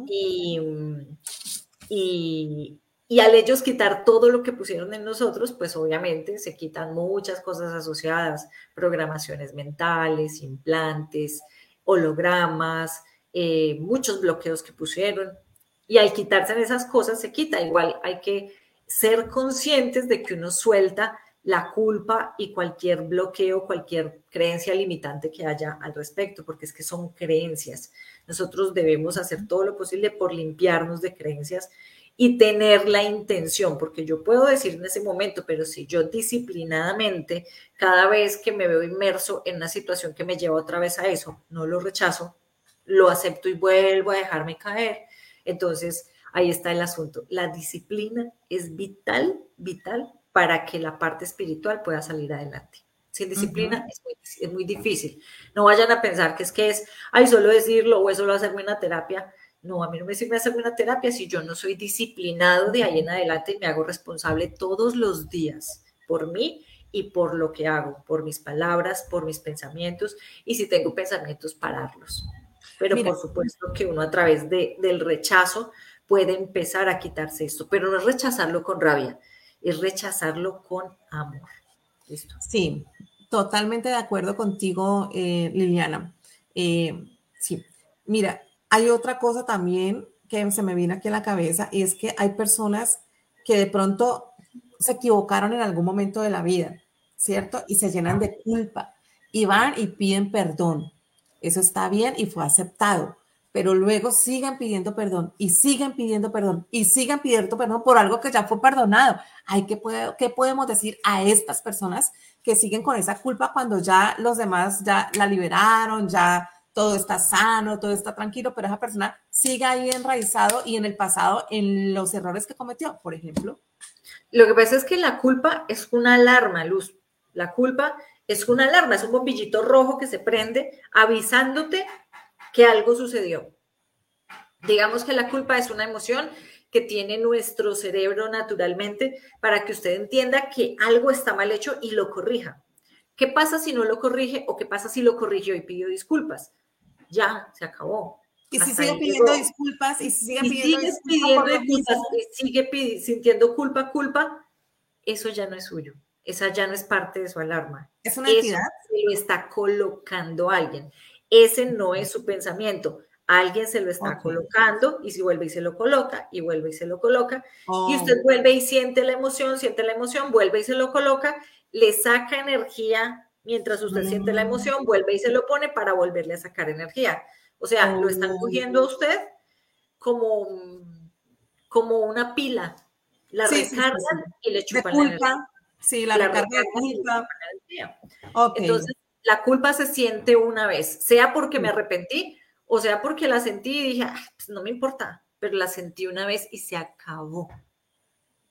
y, y, y, al ellos quitar todo lo que pusieron en nosotros, pues obviamente se quitan muchas cosas asociadas, programaciones mentales, implantes, hologramas, eh, muchos bloqueos que pusieron. Y al quitarse esas cosas se quita. Igual hay que ser conscientes de que uno suelta la culpa y cualquier bloqueo, cualquier creencia limitante que haya al respecto, porque es que son creencias. Nosotros debemos hacer todo lo posible por limpiarnos de creencias y tener la intención, porque yo puedo decir en ese momento, pero si yo disciplinadamente, cada vez que me veo inmerso en una situación que me lleva otra vez a eso, no lo rechazo, lo acepto y vuelvo a dejarme caer, entonces ahí está el asunto. La disciplina es vital, vital para que la parte espiritual pueda salir adelante. Sin disciplina es, muy, difícil. No vayan a pensar que es que es, ay, solo decirlo o es solo hacerme una terapia. No, a mí no me sirve hacerme una terapia si yo no soy disciplinado de ahí en adelante y me hago responsable todos los días por mí y por lo que hago, por mis palabras, por mis pensamientos y si tengo pensamientos, pararlos. Pero por supuesto que uno a través de, del rechazo puede empezar a quitarse esto, pero no es rechazarlo con rabia, es rechazarlo con amor. ¿Listo? Sí, totalmente de acuerdo contigo, eh, Liliana. Eh, sí, mira, hay otra cosa también que se me viene aquí a la cabeza y es que hay personas que de pronto se equivocaron en algún momento de la vida, ¿cierto? Y se llenan de culpa y van y piden perdón. Eso está bien y fue aceptado pero luego sigan pidiendo perdón y sigan pidiendo perdón y sigan pidiendo perdón por algo que ya fue perdonado. Hay que ¿Qué podemos decir a estas personas que siguen con esa culpa cuando ya los demás ya la liberaron, ya todo está sano, todo está tranquilo, pero esa persona sigue ahí enraizado y en el pasado en los errores que cometió, por ejemplo? Lo que pasa es que la culpa es una alarma, Luz. La culpa es una alarma, es un bombillito rojo que se prende avisándote que algo sucedió. Digamos que la culpa es una emoción que tiene nuestro cerebro naturalmente para que usted entienda que algo está mal hecho y lo corrija. ¿Qué pasa si no lo corrige o qué pasa si lo corrigió y pidió disculpas? Ya, se acabó. Y si sigue pidiendo disculpas y sigue pidiendo, disculpas y sigue sintiendo culpa, culpa, eso ya no es suyo. Esa ya no es parte de su alarma. Es una entidad. lo está colocando alguien. Ese no es su pensamiento. Alguien se lo está colocando y si vuelve y se lo coloca y vuelve y se lo coloca y oh. usted vuelve y siente la emoción, siente la emoción, vuelve y se lo coloca, le saca energía mientras usted siente la emoción, vuelve y se lo pone para volverle a sacar energía. O sea, lo están cogiendo a usted como, como una pila. La recargan y le chupan la energía. Sí, la, recarga de culpa. Entonces, la culpa se siente una vez, sea porque me arrepentí o sea porque la sentí y dije, pues no me importa, pero la sentí una vez y se acabó.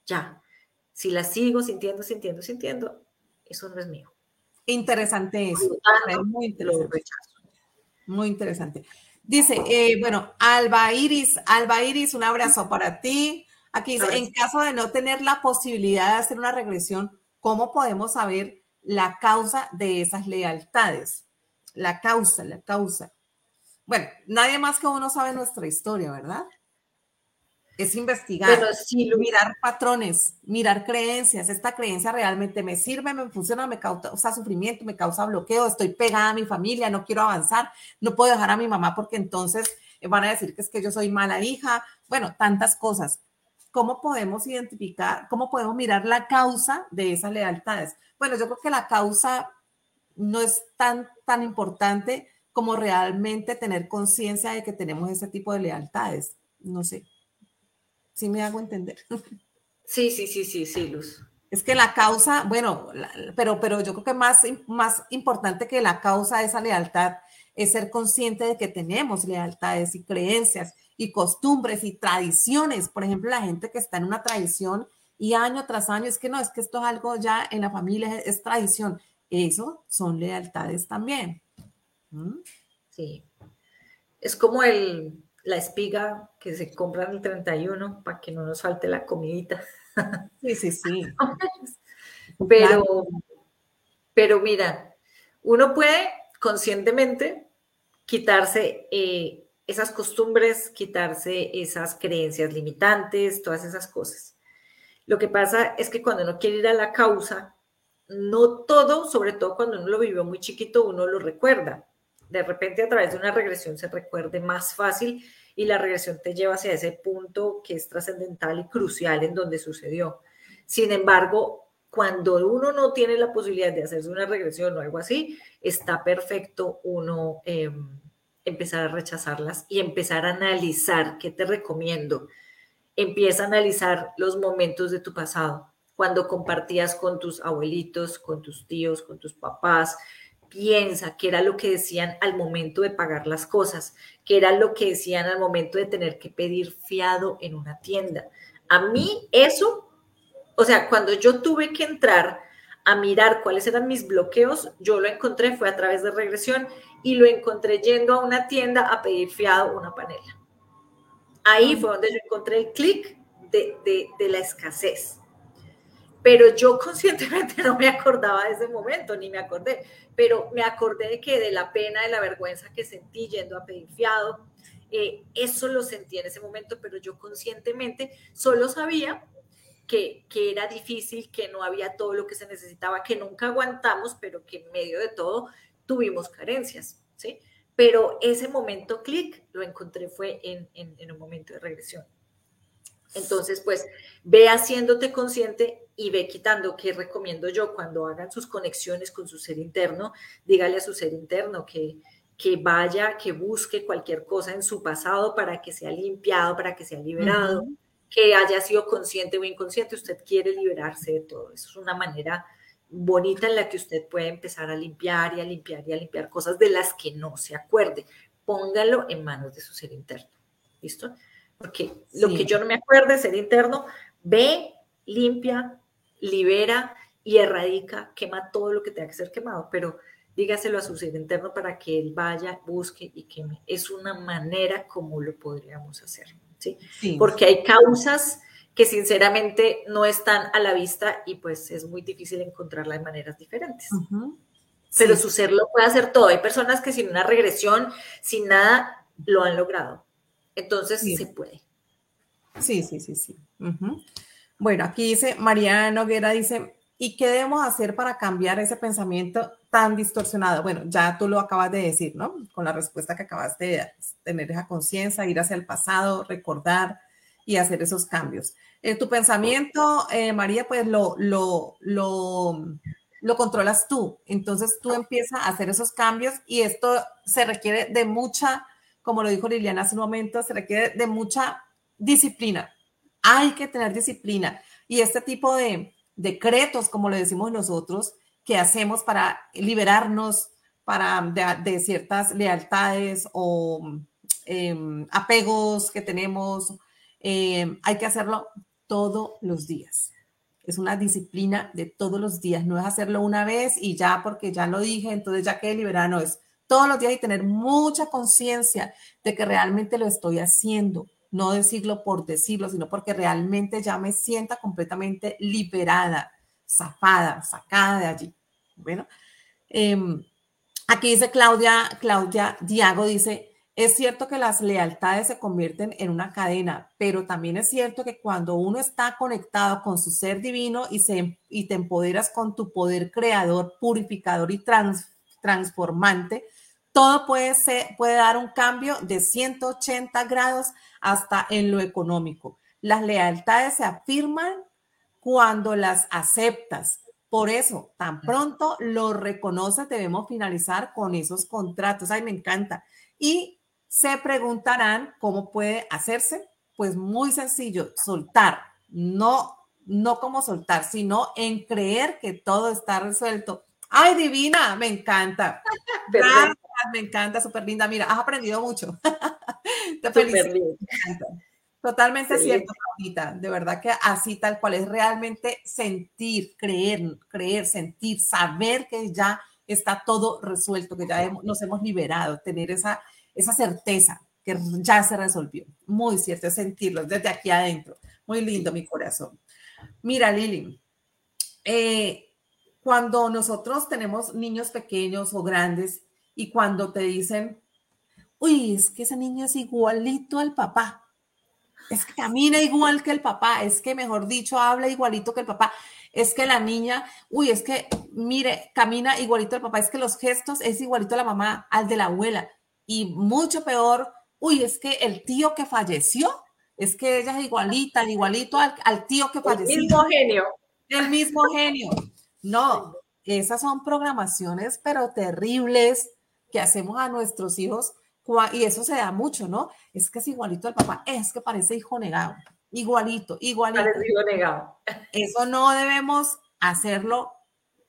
Ya. Si la sigo sintiendo, sintiendo, sintiendo, eso no es mío. Interesante eso. muy interesante. Muy interesante. Dice, eh, bueno, Alba Iris, Alba Iris, un abrazo para ti. Aquí dice, en caso de no tener la posibilidad de hacer una regresión, ¿cómo podemos saber la causa de esas lealtades? ¿Cómo podemos saber la causa de esas lealtades? La causa, la causa. Bueno, nadie más que uno sabe nuestra historia, ¿verdad? Es investigar, mirar patrones, mirar creencias. Esta creencia realmente me sirve, me funciona, me causa sufrimiento, me causa bloqueo, estoy pegada a mi familia, no quiero avanzar, no puedo dejar a mi mamá porque entonces van a decir que es que yo soy mala hija. Bueno, tantas cosas. ¿Cómo podemos identificar, cómo podemos mirar la causa de esas lealtades? Bueno, yo creo que la causa no es tan, tan importante como realmente tener conciencia de que tenemos ese tipo de lealtades. No sé. ¿Sí me hago entender? Sí, sí, sí, sí, sí, Luz. Es que la causa, bueno, pero, pero yo creo que más, más importante que la causa de esa lealtad es ser consciente de que tenemos lealtades y creencias y costumbres y tradiciones. Por ejemplo, la gente que está en una tradición y año tras año, es que no, es que esto es algo ya en la familia, es, tradición. Eso son lealtades también. ¿Mm? Sí. Es como el, la espiga que se compra en el 31 para que no nos falte la comidita. Sí, sí, sí. pero, pero mira, uno puede conscientemente quitarse eh, esas costumbres, quitarse esas creencias limitantes, todas esas cosas. Lo que pasa es que cuando uno quiere ir a la causa, no todo, sobre todo cuando uno lo vivió muy chiquito, uno lo recuerda. De repente a través de una regresión se recuerde más fácil y la regresión te lleva hacia ese punto que es trascendental y crucial en donde sucedió. Sin embargo, cuando uno no tiene la posibilidad de hacerse una regresión o algo así, está perfecto uno em, empezar a rechazarlas y empezar a analizar. ¿Qué te recomiendo? Empieza a analizar los momentos de tu pasado, cuando compartías con tus abuelitos, con tus tíos, con tus papás. Piensa qué era lo que decían al momento de pagar las cosas, qué era lo que decían al momento de tener que pedir fiado en una tienda. A mí eso, o sea, cuando yo tuve que entrar a mirar cuáles eran mis bloqueos, yo lo encontré, fue a través de regresión y lo encontré yendo a una tienda a pedir fiado una panela. Ahí fue donde yo encontré el clic de, de, la escasez. Pero yo conscientemente no me acordaba de ese momento, ni me acordé, pero me acordé de que de la pena, de la vergüenza que sentí yendo a pedir fiado, eh, eso lo sentí en ese momento, pero yo conscientemente solo sabía que, que, era difícil, que no había todo lo que se necesitaba, que nunca aguantamos, pero que en medio de todo tuvimos carencias, ¿sí? Pero ese momento clic lo encontré fue en, en, un momento de regresión. Entonces, pues, ve haciéndote consciente y ve quitando, ¿qué recomiendo yo? Cuando hagan sus conexiones con su ser interno, dígale a su ser interno que, que vaya, que busque cualquier cosa en su pasado para que sea limpiado, para que sea liberado, que haya sido consciente o inconsciente, usted quiere liberarse de todo. Eso es una manera bonita en la que usted puede empezar a limpiar y a limpiar y a limpiar cosas de las que no se acuerde. Póngalo en manos de su ser interno. ¿Listo? Porque lo que yo no me acuerde, ser interno, ve, limpia, libera y erradica, quema todo lo que tenga que ser quemado, pero dígaselo a su ser interno para que él vaya, busque y queme. Es una manera como lo podríamos hacer. ¿sí? sí. Porque hay causas que sinceramente no están a la vista y pues es muy difícil encontrarla de maneras diferentes. Pero su ser lo puede hacer todo. Hay personas que sin una regresión, sin nada, lo han logrado. Entonces se puede. Sí, sí, sí, sí. Bueno, aquí dice María Noguera, dice, ¿y qué debemos hacer para cambiar ese pensamiento tan distorsionado? Bueno, ya tú lo acabas de decir, ¿no? Con la respuesta que acabas de tener esa conciencia, ir hacia el pasado, recordar, y hacer esos cambios. En tu pensamiento, eh, María, pues lo, lo, lo, lo controlas tú. Entonces tú empiezas a hacer esos cambios y esto se requiere de mucha, como lo dijo Liliana hace un momento, se requiere de mucha disciplina. Hay que tener disciplina. Y este tipo de decretos, como le decimos nosotros, que hacemos para liberarnos para, de, ciertas lealtades o em, apegos que tenemos eh, hay que hacerlo todos los días. Es una disciplina de todos los días, no es hacerlo una vez y ya porque ya lo dije, entonces ya quedé liberada, no es todos los días y tener mucha conciencia de que realmente lo estoy haciendo no decirlo por decirlo, sino porque realmente ya me sienta completamente liberada, zafada, sacada de allí. Bueno, em, aquí dice Claudia, Claudia Diago dice, es cierto que las lealtades se convierten en una cadena, pero también es cierto que cuando uno está conectado con su ser divino y, se, y te empoderas con tu poder creador, purificador y transformante, todo puede, ser, puede dar un cambio de 180 grados hasta en lo económico. Las lealtades se afirman cuando las aceptas. Por eso, tan pronto lo reconoces, debemos finalizar con esos contratos. Ay, me encanta. Y se preguntarán cómo puede hacerse. Pues muy sencillo, soltar. No, no como soltar, sino en creer que todo está resuelto. Ay, divina, me encanta. me encanta, súper linda. Mira, has aprendido mucho. Te felicito. Totalmente cierto, Paulita. De verdad que así tal cual es realmente sentir, creer, creer, sentir, saber que ya está todo resuelto, que ya nos hemos liberado, tener esa, esa certeza que ya se resolvió. Muy cierto, sentirlo desde aquí adentro. Muy lindo mi corazón. Mira, Lili, eh, cuando nosotros tenemos niños pequeños o grandes y cuando te dicen, uy, es que ese niño es igualito al papá, es que camina igual que el papá, es que, mejor dicho, habla igualito que el papá, es que la niña, uy, es que, mire, camina igualito al papá, es que los gestos es igualito a la mamá, al de la abuela, y mucho peor, uy, es que el tío que falleció, es que ella es igualita, igualito al, al tío que falleció. El mismo genio. El mismo genio. No, esas son programaciones, pero terribles que hacemos a nuestros hijos y eso se da mucho, ¿no? Es que es igualito al papá, es que parece hijo negado, igualito, igualito. Parece hijo negado. Eso no debemos hacerlo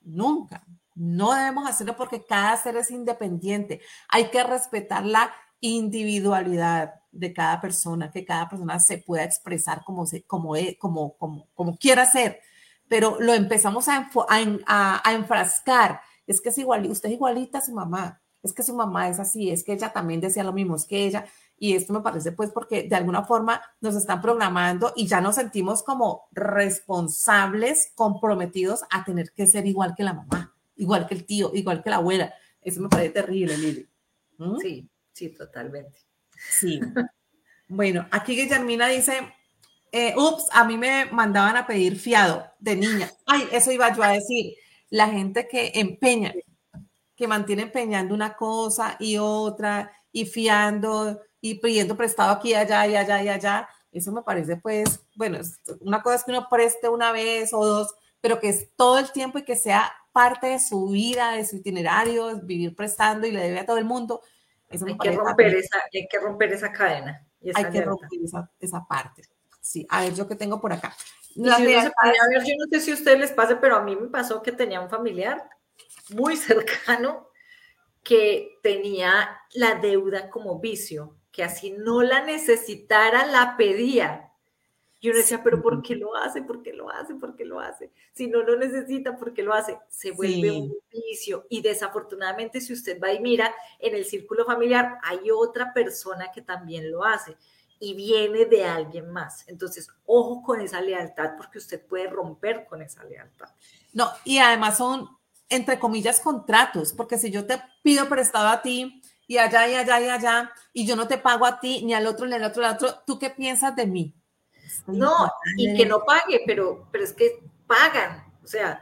nunca. No debemos hacerlo porque cada ser es independiente. Hay que respetar la individualidad de cada persona, que cada persona se pueda expresar como, se, como, como, como, como quiera ser, pero lo empezamos a, a, a enfrascar. Es que es igual, usted es igualita a su mamá, es que su mamá es así, es que ella también decía lo mismo, es que ella, y esto me parece pues porque de alguna forma nos están programando y ya nos sentimos como responsables, comprometidos a tener que ser igual que la mamá, igual que el tío, igual que la abuela. Eso me parece terrible, Lili. ¿Mm? Sí, sí, totalmente. Sí. bueno, aquí Guillermina dice, eh, ups, a mí me mandaban a pedir fiado de niña. Ay, eso iba yo a decir. La gente que empeña, que mantiene empeñando una cosa y otra y fiando y pidiendo prestado aquí, allá y allá y allá. Eso me parece, pues, bueno, una cosa es que uno preste una vez o dos, pero que es todo el tiempo y que sea parte de su vida, de su itinerario, vivir prestando y le debe a todo el mundo. Eso hay, que romper esa, hay que romper esa cadena. hay que romper esa, esa, parte. Sí, a ver, yo que tengo por acá. a ver, yo no sé si a ustedes les pase, pero a mí me pasó que tenía un familiar muy cercano que tenía la deuda como vicio, que así no la necesitara, la pedía. Y uno decía, pero ¿por qué lo hace? ¿Por qué lo hace? ¿Por qué lo hace? Si no lo necesita, ¿por qué lo hace? Se vuelve un vicio. Y desafortunadamente, si usted va y mira en el círculo familiar, hay otra persona que también lo hace y viene de alguien más. Entonces, ojo con esa lealtad porque usted puede romper con esa lealtad. No, y además son entre comillas, contratos, porque si yo te pido prestado a ti y allá y allá y allá, y yo no te pago a ti, ni al otro, ni al otro, ni al otro, ¿tú qué piensas de mí? No, y que no pague, pero, pero es que pagan, o sea,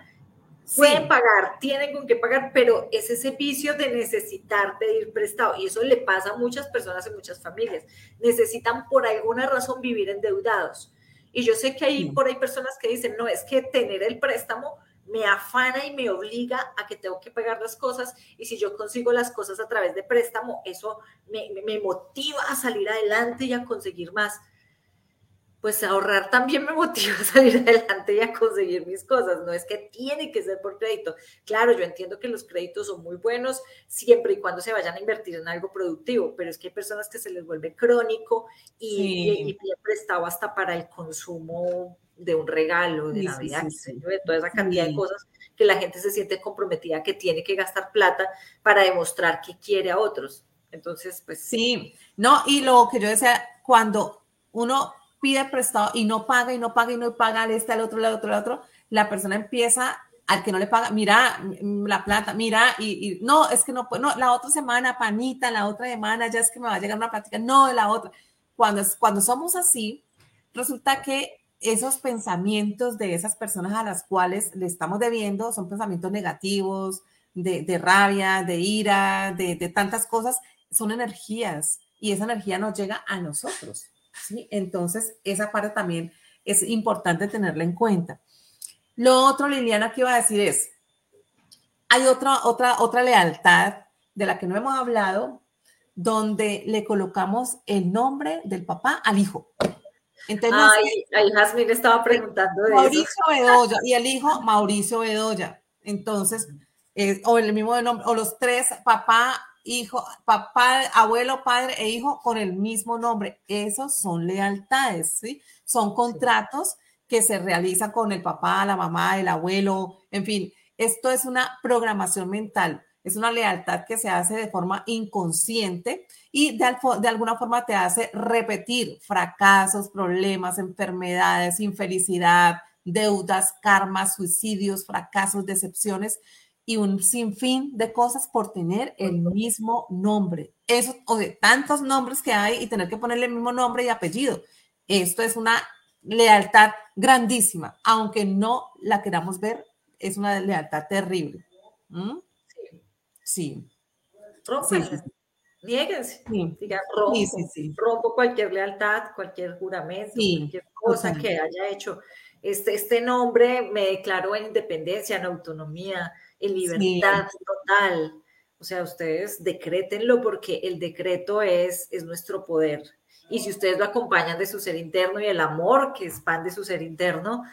pueden pagar, tienen con qué pagar, pero es ese vicio de necesitar pedir prestado, y eso le pasa a muchas personas en muchas familias, necesitan por alguna razón vivir endeudados. Y yo sé que hay por ahí personas que dicen, no, es que tener el préstamo me afana y me obliga a que tengo que pagar las cosas y si yo consigo las cosas a través de préstamo, eso me, me, motiva a salir adelante y a conseguir más. Pues ahorrar también me motiva a salir adelante y a conseguir mis cosas. No es que tiene que ser por crédito. Claro, yo entiendo que los créditos son muy buenos siempre y cuando se vayan a invertir en algo productivo, pero es que hay personas que se les vuelve crónico y, y, prestado hasta para el consumo de un regalo, de Navidad, de toda esa cantidad de cosas que la gente se siente comprometida, que tiene que gastar plata para demostrar que quiere a otros. Entonces, pues... Sí, no, y lo que yo decía, cuando uno pide prestado y no paga y no paga y no paga al este, al otro, al otro, al otro, la persona empieza al que no le paga, mira la plata, mira, y, no, es que no, no, la otra semana, panita, la otra semana, ya es que me va a llegar una plática, no, la otra. Cuando, cuando somos así, resulta que esos pensamientos de esas personas a las cuales le estamos debiendo son pensamientos negativos, de, rabia, de ira, de, de, tantas cosas, son energías y esa energía nos llega a nosotros. ¿Sí? Entonces, esa parte también es importante tenerla en cuenta. Lo otro, Liliana, que iba a decir es, hay otra, otra, otra lealtad de la que no hemos hablado, donde le colocamos el nombre del papá al hijo. Entonces, Ay, ahí Jasmine estaba preguntando de Mauricio Bedoya y el hijo Mauricio Bedoya. Entonces, eh, o el mismo nombre, o los tres, papá, hijo, papá, abuelo, padre e hijo con el mismo nombre. Esos son lealtades, ¿sí? Son contratos que se realizan con el papá, la mamá, el abuelo, en fin. Esto es una programación mental, es una lealtad que se hace de forma inconsciente y de, de alguna forma te hace repetir fracasos, problemas, enfermedades, infelicidad, deudas, karmas, suicidios, fracasos, decepciones y un sinfín de cosas por tener el mismo nombre. Eso, o de tantos nombres que hay y tener que ponerle el mismo nombre y apellido. Esto es una lealtad grandísima, aunque no la queramos ver, es una lealtad terrible. ¿Mm? Sí. Sí. Nieguense. Diga, rompo, rompo, cualquier lealtad, cualquier juramento, cualquier cosa que haya hecho. Este, este nombre me declaró en independencia, en autonomía, en libertad total. O sea, ustedes decrétenlo porque el decreto es, es nuestro poder. Y si ustedes lo acompañan de su ser interno y el amor que expande su ser interno,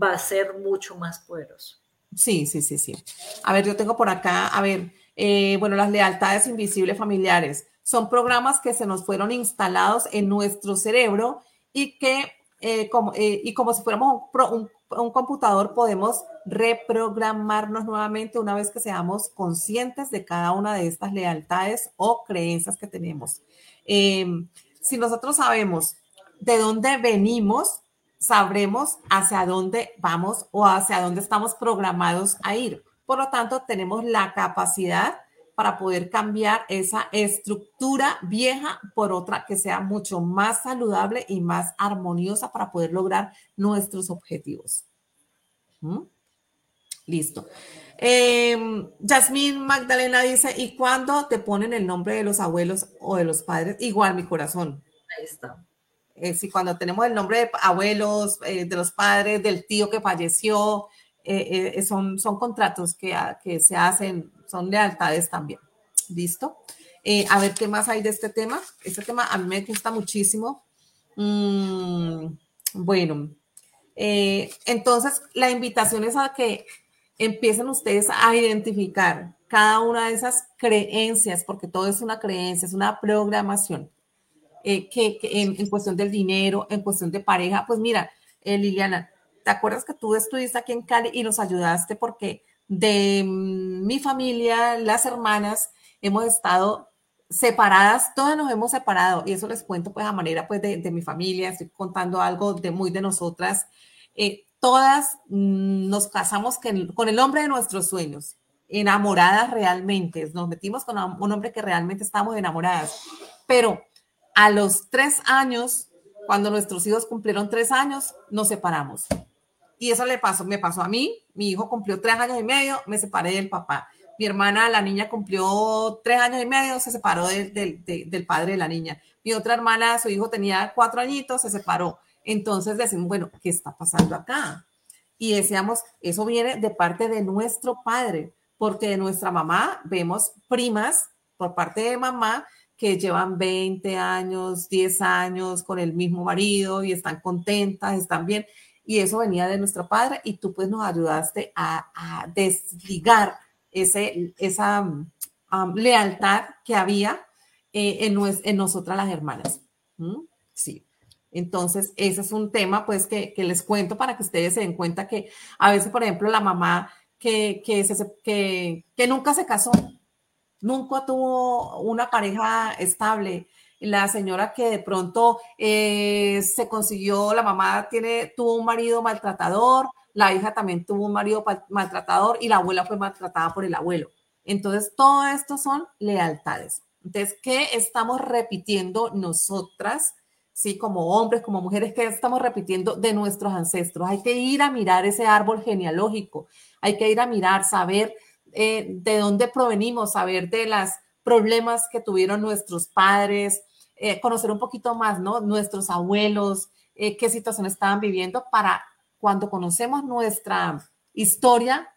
va a ser mucho más poderoso. Sí, sí, sí, sí. A ver, yo tengo por acá, a ver, eh, bueno, las lealtades invisibles familiares son programas que se nos fueron instalados en nuestro cerebro y que, eh, como, eh, y como si fuéramos un, un computador podemos reprogramarnos nuevamente una vez que seamos conscientes de cada una de estas lealtades o creencias que tenemos. Em, si nosotros sabemos de dónde venimos, sabremos hacia dónde vamos o hacia dónde estamos programados a ir. Por lo tanto, tenemos la capacidad para poder cambiar esa estructura vieja por otra que sea mucho más saludable y más armoniosa para poder lograr nuestros objetivos. ¿Mm? Listo. Eh, Yasmín Magdalena dice, ¿y cuándo te ponen el nombre de los abuelos o de los padres? Igual mi corazón. Ahí está. Eh, si cuando tenemos el nombre de abuelos, eh, de los padres, del tío que falleció, eh, son, son contratos que, que se hacen son lealtades también. ¿Listo? Eh, a ver qué más hay de este tema. Este tema a mí me gusta muchísimo. Mm, bueno, eh, entonces la invitación es a que empiecen ustedes a identificar cada una de esas creencias, porque todo es una creencia, es una programación. Eh, que, en, cuestión del dinero, en cuestión de pareja, pues mira, Liliana, ¿te acuerdas que tú estuviste aquí en Cali y nos ayudaste porque de mi familia, las hermanas, hemos estado separadas, todas nos hemos separado y eso les cuento pues a manera pues de, mi familia, estoy contando algo de muy de nosotras. Eh, todas mm, nos casamos con el hombre de nuestros sueños, enamoradas realmente, nos metimos con un hombre que realmente estábamos enamoradas, pero a los tres años, cuando nuestros hijos cumplieron tres años, nos separamos. Y eso le pasó, me pasó a mí. Mi hijo cumplió tres años y medio, me separé del papá. Mi hermana, la niña, cumplió tres años y medio, se separó del padre de la niña. Mi otra hermana, su hijo tenía cuatro añitos, se separó. Entonces decimos, bueno, ¿qué está pasando acá? Y decíamos, eso viene de parte de nuestro padre, porque de nuestra mamá vemos primas por parte de mamá que llevan 20 años, 10 años con el mismo marido y están contentas, están bien y eso venía de nuestro padre y tú pues nos ayudaste a, desligar ese, esa um, lealtad que había eh, en, en, nosotras las hermanas. ¿Mm? Sí. Entonces, ese es un tema pues que, les cuento para que ustedes se den cuenta que a veces, por ejemplo, la mamá que, que, que, que nunca se casó, nunca tuvo una pareja estable, la señora que de pronto eh, se consiguió, la mamá tiene, tuvo un marido maltratador, la hija también tuvo un marido maltratador y la abuela fue maltratada por el abuelo. Entonces, todo esto son lealtades. Entonces, ¿qué estamos repitiendo nosotras? Sí, como hombres, como mujeres, ¿qué estamos repitiendo de nuestros ancestros? Hay que ir a mirar ese árbol genealógico, hay que ir a mirar, saber eh, de dónde provenimos, saber de los problemas que tuvieron nuestros padres, eh, conocer un poquito más, ¿no? Nuestros abuelos, eh, qué situación estaban viviendo para cuando conocemos nuestra historia,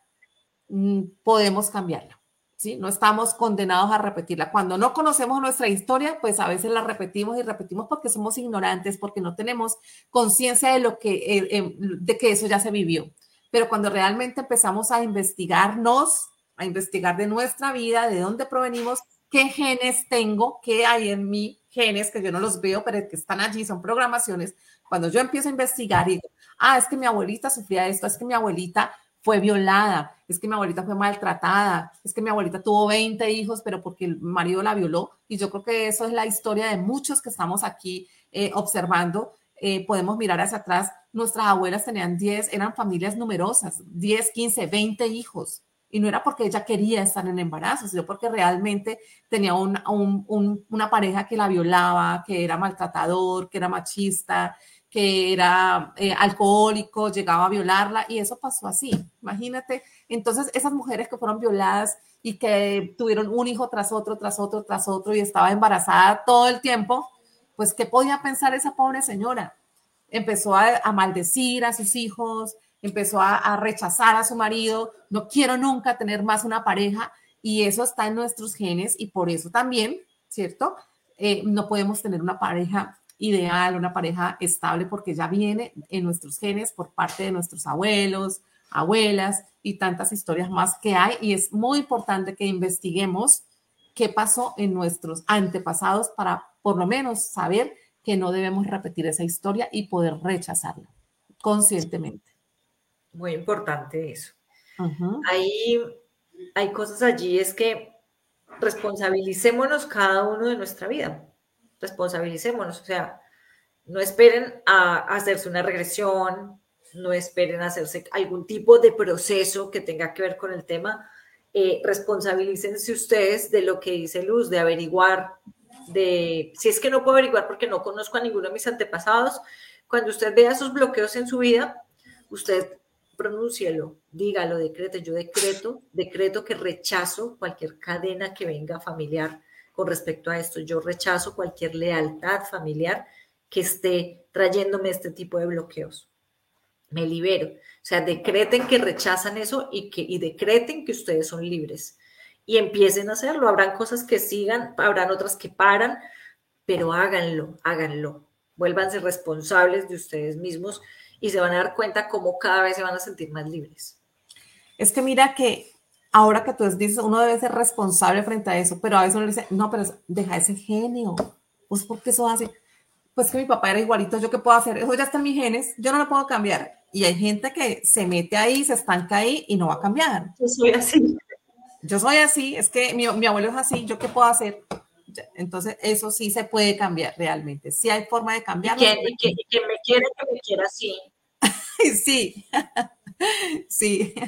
mm, podemos cambiarla. ¿Sí? No estamos condenados a repetirla. Cuando no conocemos nuestra historia, pues a veces la repetimos y repetimos porque somos ignorantes, porque no tenemos conciencia de lo que, em, de que eso ya se vivió. Pero cuando realmente empezamos a investigarnos, a investigar de nuestra vida, de dónde provenimos, qué genes tengo, qué hay en mí, genes que yo no los veo, pero que están allí, son programaciones. Cuando yo empiezo a investigar y ah, es que mi abuelita sufría esto, es que mi abuelita fue violada, es que mi abuelita fue maltratada, es que mi abuelita tuvo 20 hijos, pero porque el marido la violó. Y yo creo que eso es la historia de muchos que estamos aquí eh, observando. Eh, podemos mirar hacia atrás. Nuestras abuelas tenían 10, eran familias numerosas, 10, 15, 20 hijos. Y no era porque ella quería estar en embarazo, sino porque realmente tenía una pareja que la violaba, que era maltratador, que era machista, que era eh, alcohólico, llegaba a violarla y eso pasó así. Imagínate, entonces esas mujeres que fueron violadas y que tuvieron un hijo tras otro, tras otro, tras otro y estaba embarazada todo el tiempo, pues ¿qué podía pensar esa pobre señora? Empezó a maldecir a sus hijos, empezó a, rechazar a su marido, no quiero nunca tener más una pareja y eso está en nuestros genes y por eso también, ¿cierto? Eh, no podemos tener una pareja ideal, una pareja estable porque ya viene en nuestros genes por parte de nuestros abuelos, abuelas y tantas historias más que hay y es muy importante que investiguemos qué pasó en nuestros antepasados para por lo menos saber que no debemos repetir esa historia y poder rechazarla conscientemente. Muy importante eso. hay, hay cosas allí, es que responsabilicémonos cada uno de nuestra vida. Responsabilicémonos, o sea, no esperen a, hacerse una regresión, no esperen a hacerse algún tipo de proceso que tenga que ver con el tema. Eh, responsabilícense ustedes de lo que dice Luz, de averiguar, de si es que no puedo averiguar porque no conozco a ninguno de mis antepasados. Cuando usted vea esos bloqueos en su vida, usted pronúncielo, dígalo, decrete. Yo decreto, decreto que rechazo cualquier cadena que venga familiar con respecto a esto. Yo rechazo cualquier lealtad familiar que esté trayéndome este tipo de bloqueos. Me libero. O sea, decreten que rechazan eso y, que, y decreten que ustedes son libres. Y empiecen a hacerlo. Habrán cosas que sigan, habrán otras que paran, pero háganlo, háganlo. Vuélvanse responsables de ustedes mismos y se van a dar cuenta cómo cada vez se van a sentir más libres. Es que mira que ahora que tú dices, uno debe ser responsable frente a eso, pero a veces uno dice, no, pero deja ese genio, pues porque eso hace, pues que mi papá era igualito, ¿yo qué puedo hacer? Eso ya está en mis genes, yo no lo puedo cambiar. Y hay gente que se mete ahí, se estanca ahí y no va a cambiar. Yo soy así. Yo soy así, es que mi, mi abuelo es así, ¿yo qué puedo hacer? Entonces, eso sí se puede cambiar realmente. Sí hay forma de cambiar. Y que, me quiera, que me quiera así. sí, sí.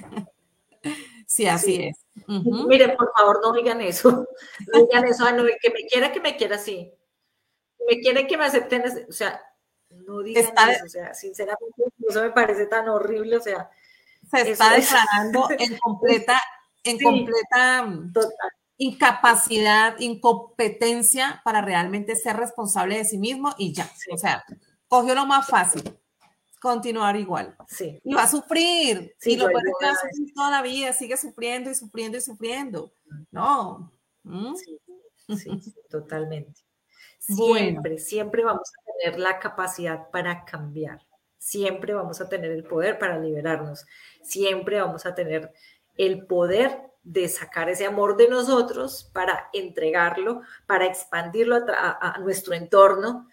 Sí, así es. Miren, por favor, no digan eso. No digan eso, que me quiera, que me quiera así. Me quieren que me acepten, o sea, no digan eso. O sea, sinceramente, eso me parece tan horrible, o sea. Se está declarando en completa, en completa total incapacidad, incompetencia para realmente ser responsable de sí mismo y ya. O sea, cogió lo más fácil, continuar igual. Sí. Y va a sufrir. Sí, y lo puede sufrir toda la vida, sigue sufriendo y sufriendo y sufriendo. No. ¿Mm? Sí, totalmente. Siempre, siempre vamos a tener la capacidad para cambiar. Siempre vamos a tener el poder para liberarnos. Siempre vamos a tener el poder de sacar ese amor de nosotros para entregarlo, para expandirlo a, nuestro entorno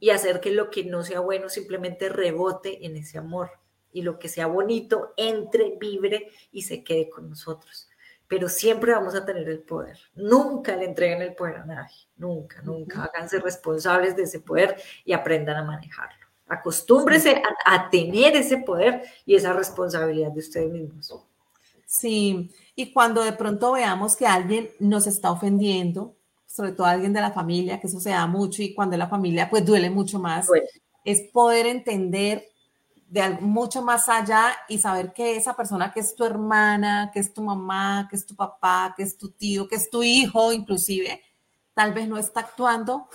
y hacer que lo que no sea bueno simplemente rebote en ese amor y lo que sea bonito entre, vibre y se quede con nosotros. pero siempre vamos a tener el poder. Nunca le entreguen el poder a nadie, nunca, nunca. Háganse responsables de ese poder y aprendan a manejarlo. Acostúmbrese a, tener ese poder y esa responsabilidad de ustedes mismos. Sí, y cuando de pronto veamos que alguien nos está ofendiendo, sobre todo alguien de la familia, que eso se da mucho y cuando la familia pues duele mucho más, es poder entender de mucho más allá y saber que esa persona que es tu hermana, que es tu mamá, que es tu papá, que es tu tío, que es tu hijo inclusive, tal vez no está actuando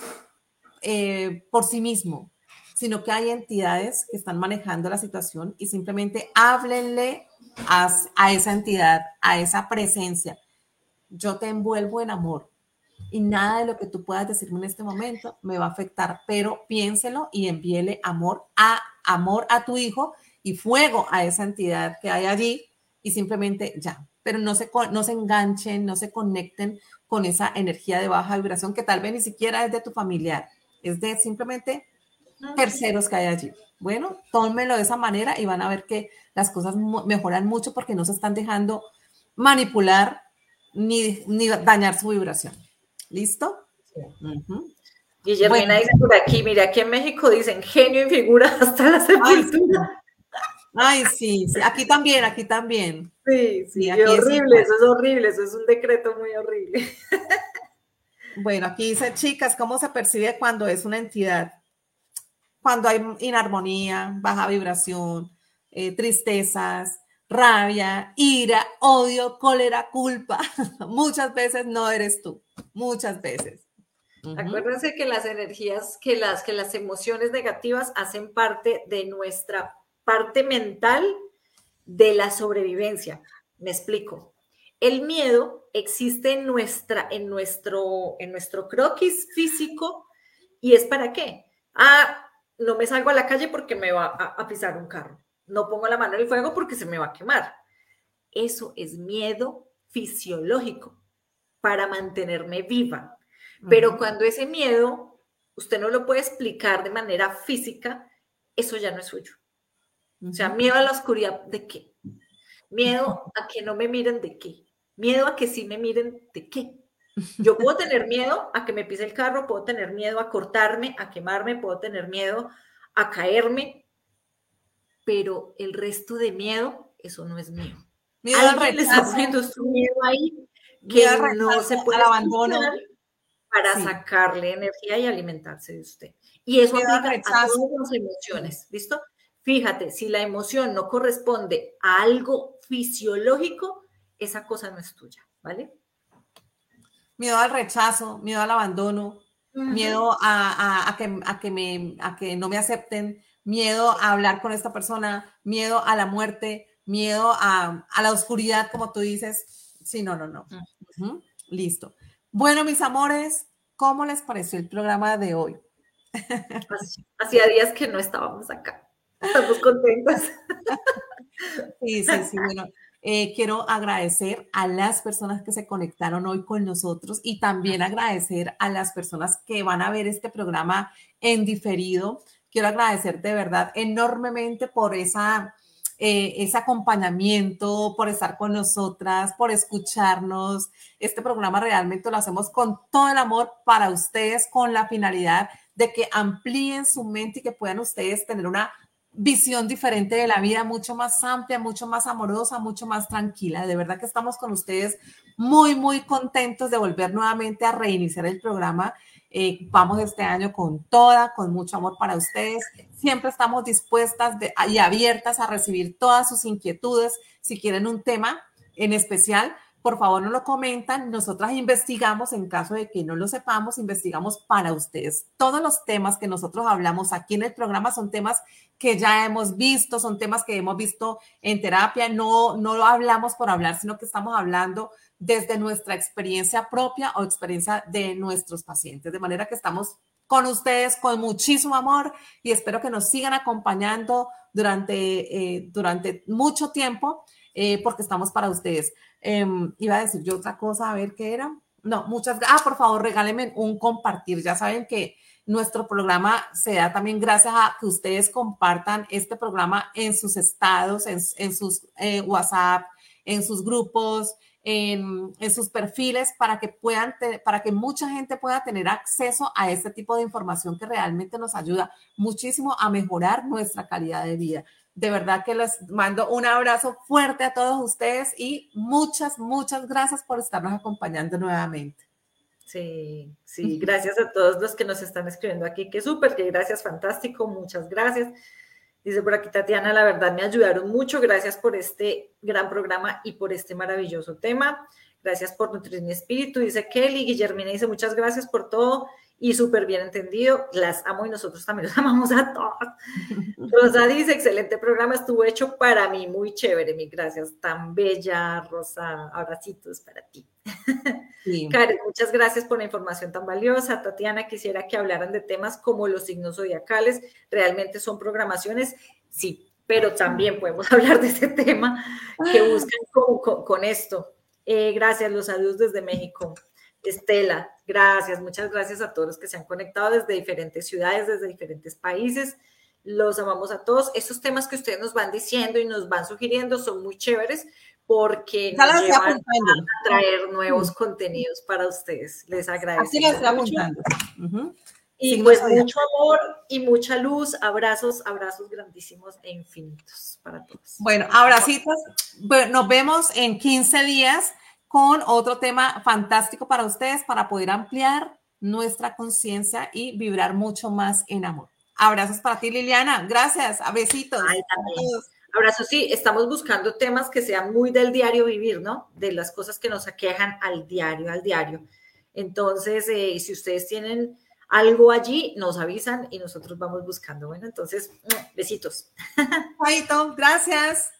eh, por sí mismo, sino que hay entidades que están manejando la situación y simplemente háblenle a, a esa entidad, a esa presencia. Yo te envuelvo en amor y nada de lo que tú puedas decirme en este momento me va a afectar, pero piénselo y envíele amor a amor a tu hijo y fuego a esa entidad que hay allí y simplemente ya, pero no se, no se enganchen, no se conecten con esa energía de baja vibración que tal vez ni siquiera es de tu familiar, es de simplemente terceros que hay allí. Bueno, tómelo de esa manera y van a ver que las cosas mejoran mucho porque no se están dejando manipular ni, ni dañar su vibración. ¿Listo? Guillermina dice por aquí, mira, aquí en México dicen genio en figura hasta la sepultura. Ay, sí, sí, aquí también, aquí también. Sí, sí, aquí horrible, eso es horrible, eso es un decreto muy horrible. Bueno, aquí dice, chicas, ¿cómo se percibe cuando es una entidad? Cuando hay inarmonía, baja vibración, eh, tristezas, rabia, ira, odio, cólera, culpa. Muchas veces no eres tú, muchas veces. Acuérdense que las energías, que las, que las emociones negativas hacen parte de nuestra parte mental de la sobrevivencia. Me explico. El miedo existe en, nuestra, en, nuestro, en nuestro croquis físico y es para qué? Ah, no me salgo a la calle porque me va a, a pisar un carro. No pongo la mano en el fuego porque se me va a quemar. Eso es miedo fisiológico para mantenerme viva. Pero cuando ese miedo usted no lo puede explicar de manera física, eso ya no es suyo. O sea, miedo a la oscuridad, ¿de qué? Miedo a que no me miren, ¿de qué? Miedo a que sí me miren, ¿de qué? Yo puedo tener miedo a que me pise el carro, puedo tener miedo a cortarme, a quemarme, puedo tener miedo a caerme, pero el resto de miedo, eso no es mío. Miedo Alguien le está poniendo su miedo ahí que no se puede abandono para sacarle energía y alimentarse de usted. Y eso aplica a todas las emociones, ¿listo? Fíjate, si la emoción no corresponde a algo fisiológico, esa cosa no es tuya, ¿vale? Miedo al rechazo, miedo al abandono, miedo a, que, a, que me, a que no me acepten, miedo a hablar con esta persona, miedo a la muerte, miedo a, la oscuridad, como tú dices. Sí, no, no, no. Listo. Bueno, mis amores, ¿cómo les pareció el programa de hoy? Hacía días que no estábamos acá. Estamos contentas. Sí, sí, sí. Bueno, eh, quiero agradecer a las personas que se conectaron hoy con nosotros y también agradecer a las personas que van a ver este programa en diferido. Quiero agradecer de verdad enormemente por esa eh, ese acompañamiento, por estar con nosotras, por escucharnos. Este programa realmente lo hacemos con todo el amor para ustedes, con la finalidad de que amplíen su mente y que puedan ustedes tener una visión diferente de la vida, mucho más amplia, mucho más amorosa, mucho más tranquila. De verdad que estamos con ustedes muy, muy contentos de volver nuevamente a reiniciar el programa eh, vamos este año con toda, con mucho amor para ustedes. Siempre estamos dispuestas y abiertas a recibir todas sus inquietudes. Si quieren un tema en especial, por favor no lo comentan. Nosotras investigamos, en caso de que no lo sepamos, investigamos para ustedes. Todos los temas que nosotros hablamos aquí en el programa son temas que ya hemos visto, son temas que hemos visto en terapia. No, no lo hablamos por hablar, sino que estamos hablando desde nuestra experiencia propia o experiencia de nuestros pacientes. De manera que estamos con ustedes con muchísimo amor y espero que nos sigan acompañando durante, eh, durante mucho tiempo eh, porque estamos para ustedes. Em, iba a decir yo otra cosa, a ver qué era. No, muchas gracias. Ah, por favor, regálenme un compartir. Ya saben que nuestro programa se da también gracias a que ustedes compartan este programa en sus estados, en, sus eh, WhatsApp, en sus grupos, en, sus perfiles para que puedan, para que mucha gente pueda tener acceso a este tipo de información que realmente nos ayuda muchísimo a mejorar nuestra calidad de vida. De verdad que les mando un abrazo fuerte a todos ustedes y muchas, muchas gracias por estarnos acompañando nuevamente. Sí, sí, gracias a todos los que nos están escribiendo aquí, que súper, que gracias, fantástico, muchas gracias. Dice por aquí Tatiana, la verdad me ayudaron mucho. Gracias por este gran programa y por este maravilloso tema. Gracias por nutrir mi espíritu. Dice Kelly, Guillermina dice muchas gracias por todo y súper bien entendido. Las amo y nosotros también los amamos a todos. Rosa dice, excelente programa, estuvo hecho para mí, muy chévere, mi gracias. Tan bella, Rosa. Abracitos para ti. Karen, muchas gracias por la información tan valiosa. Tatiana, quisiera que hablaran de temas como los signos zodiacales. ¿Realmente son programaciones? Sí, pero también podemos hablar de ese tema que buscan con, esto. Eh, gracias, los saludos desde México. Estela, gracias, muchas gracias a todos los que se han conectado desde diferentes ciudades, desde diferentes países. Los amamos a todos. Esos temas que ustedes nos van diciendo y nos van sugiriendo son muy chéveres porque nos llevan a traer nuevos contenidos para ustedes. Les agradezco. mucho. Y pues mucho amor y mucha luz, abrazos, abrazos grandísimos e infinitos para todos. Bueno, abracitos. nos vemos en 15 días con otro tema fantástico para ustedes para poder ampliar nuestra conciencia y vibrar mucho más en amor. Abrazos para ti, Liliana. Gracias. A besitos. Ay, Abrazo, sí, estamos buscando temas que sean muy del diario vivir, ¿no? De las cosas que nos aquejan al diario, al diario. Entonces, eh, si ustedes tienen algo allí, nos avisan y nosotros vamos buscando. Bueno, entonces, besitos. Chaito, gracias.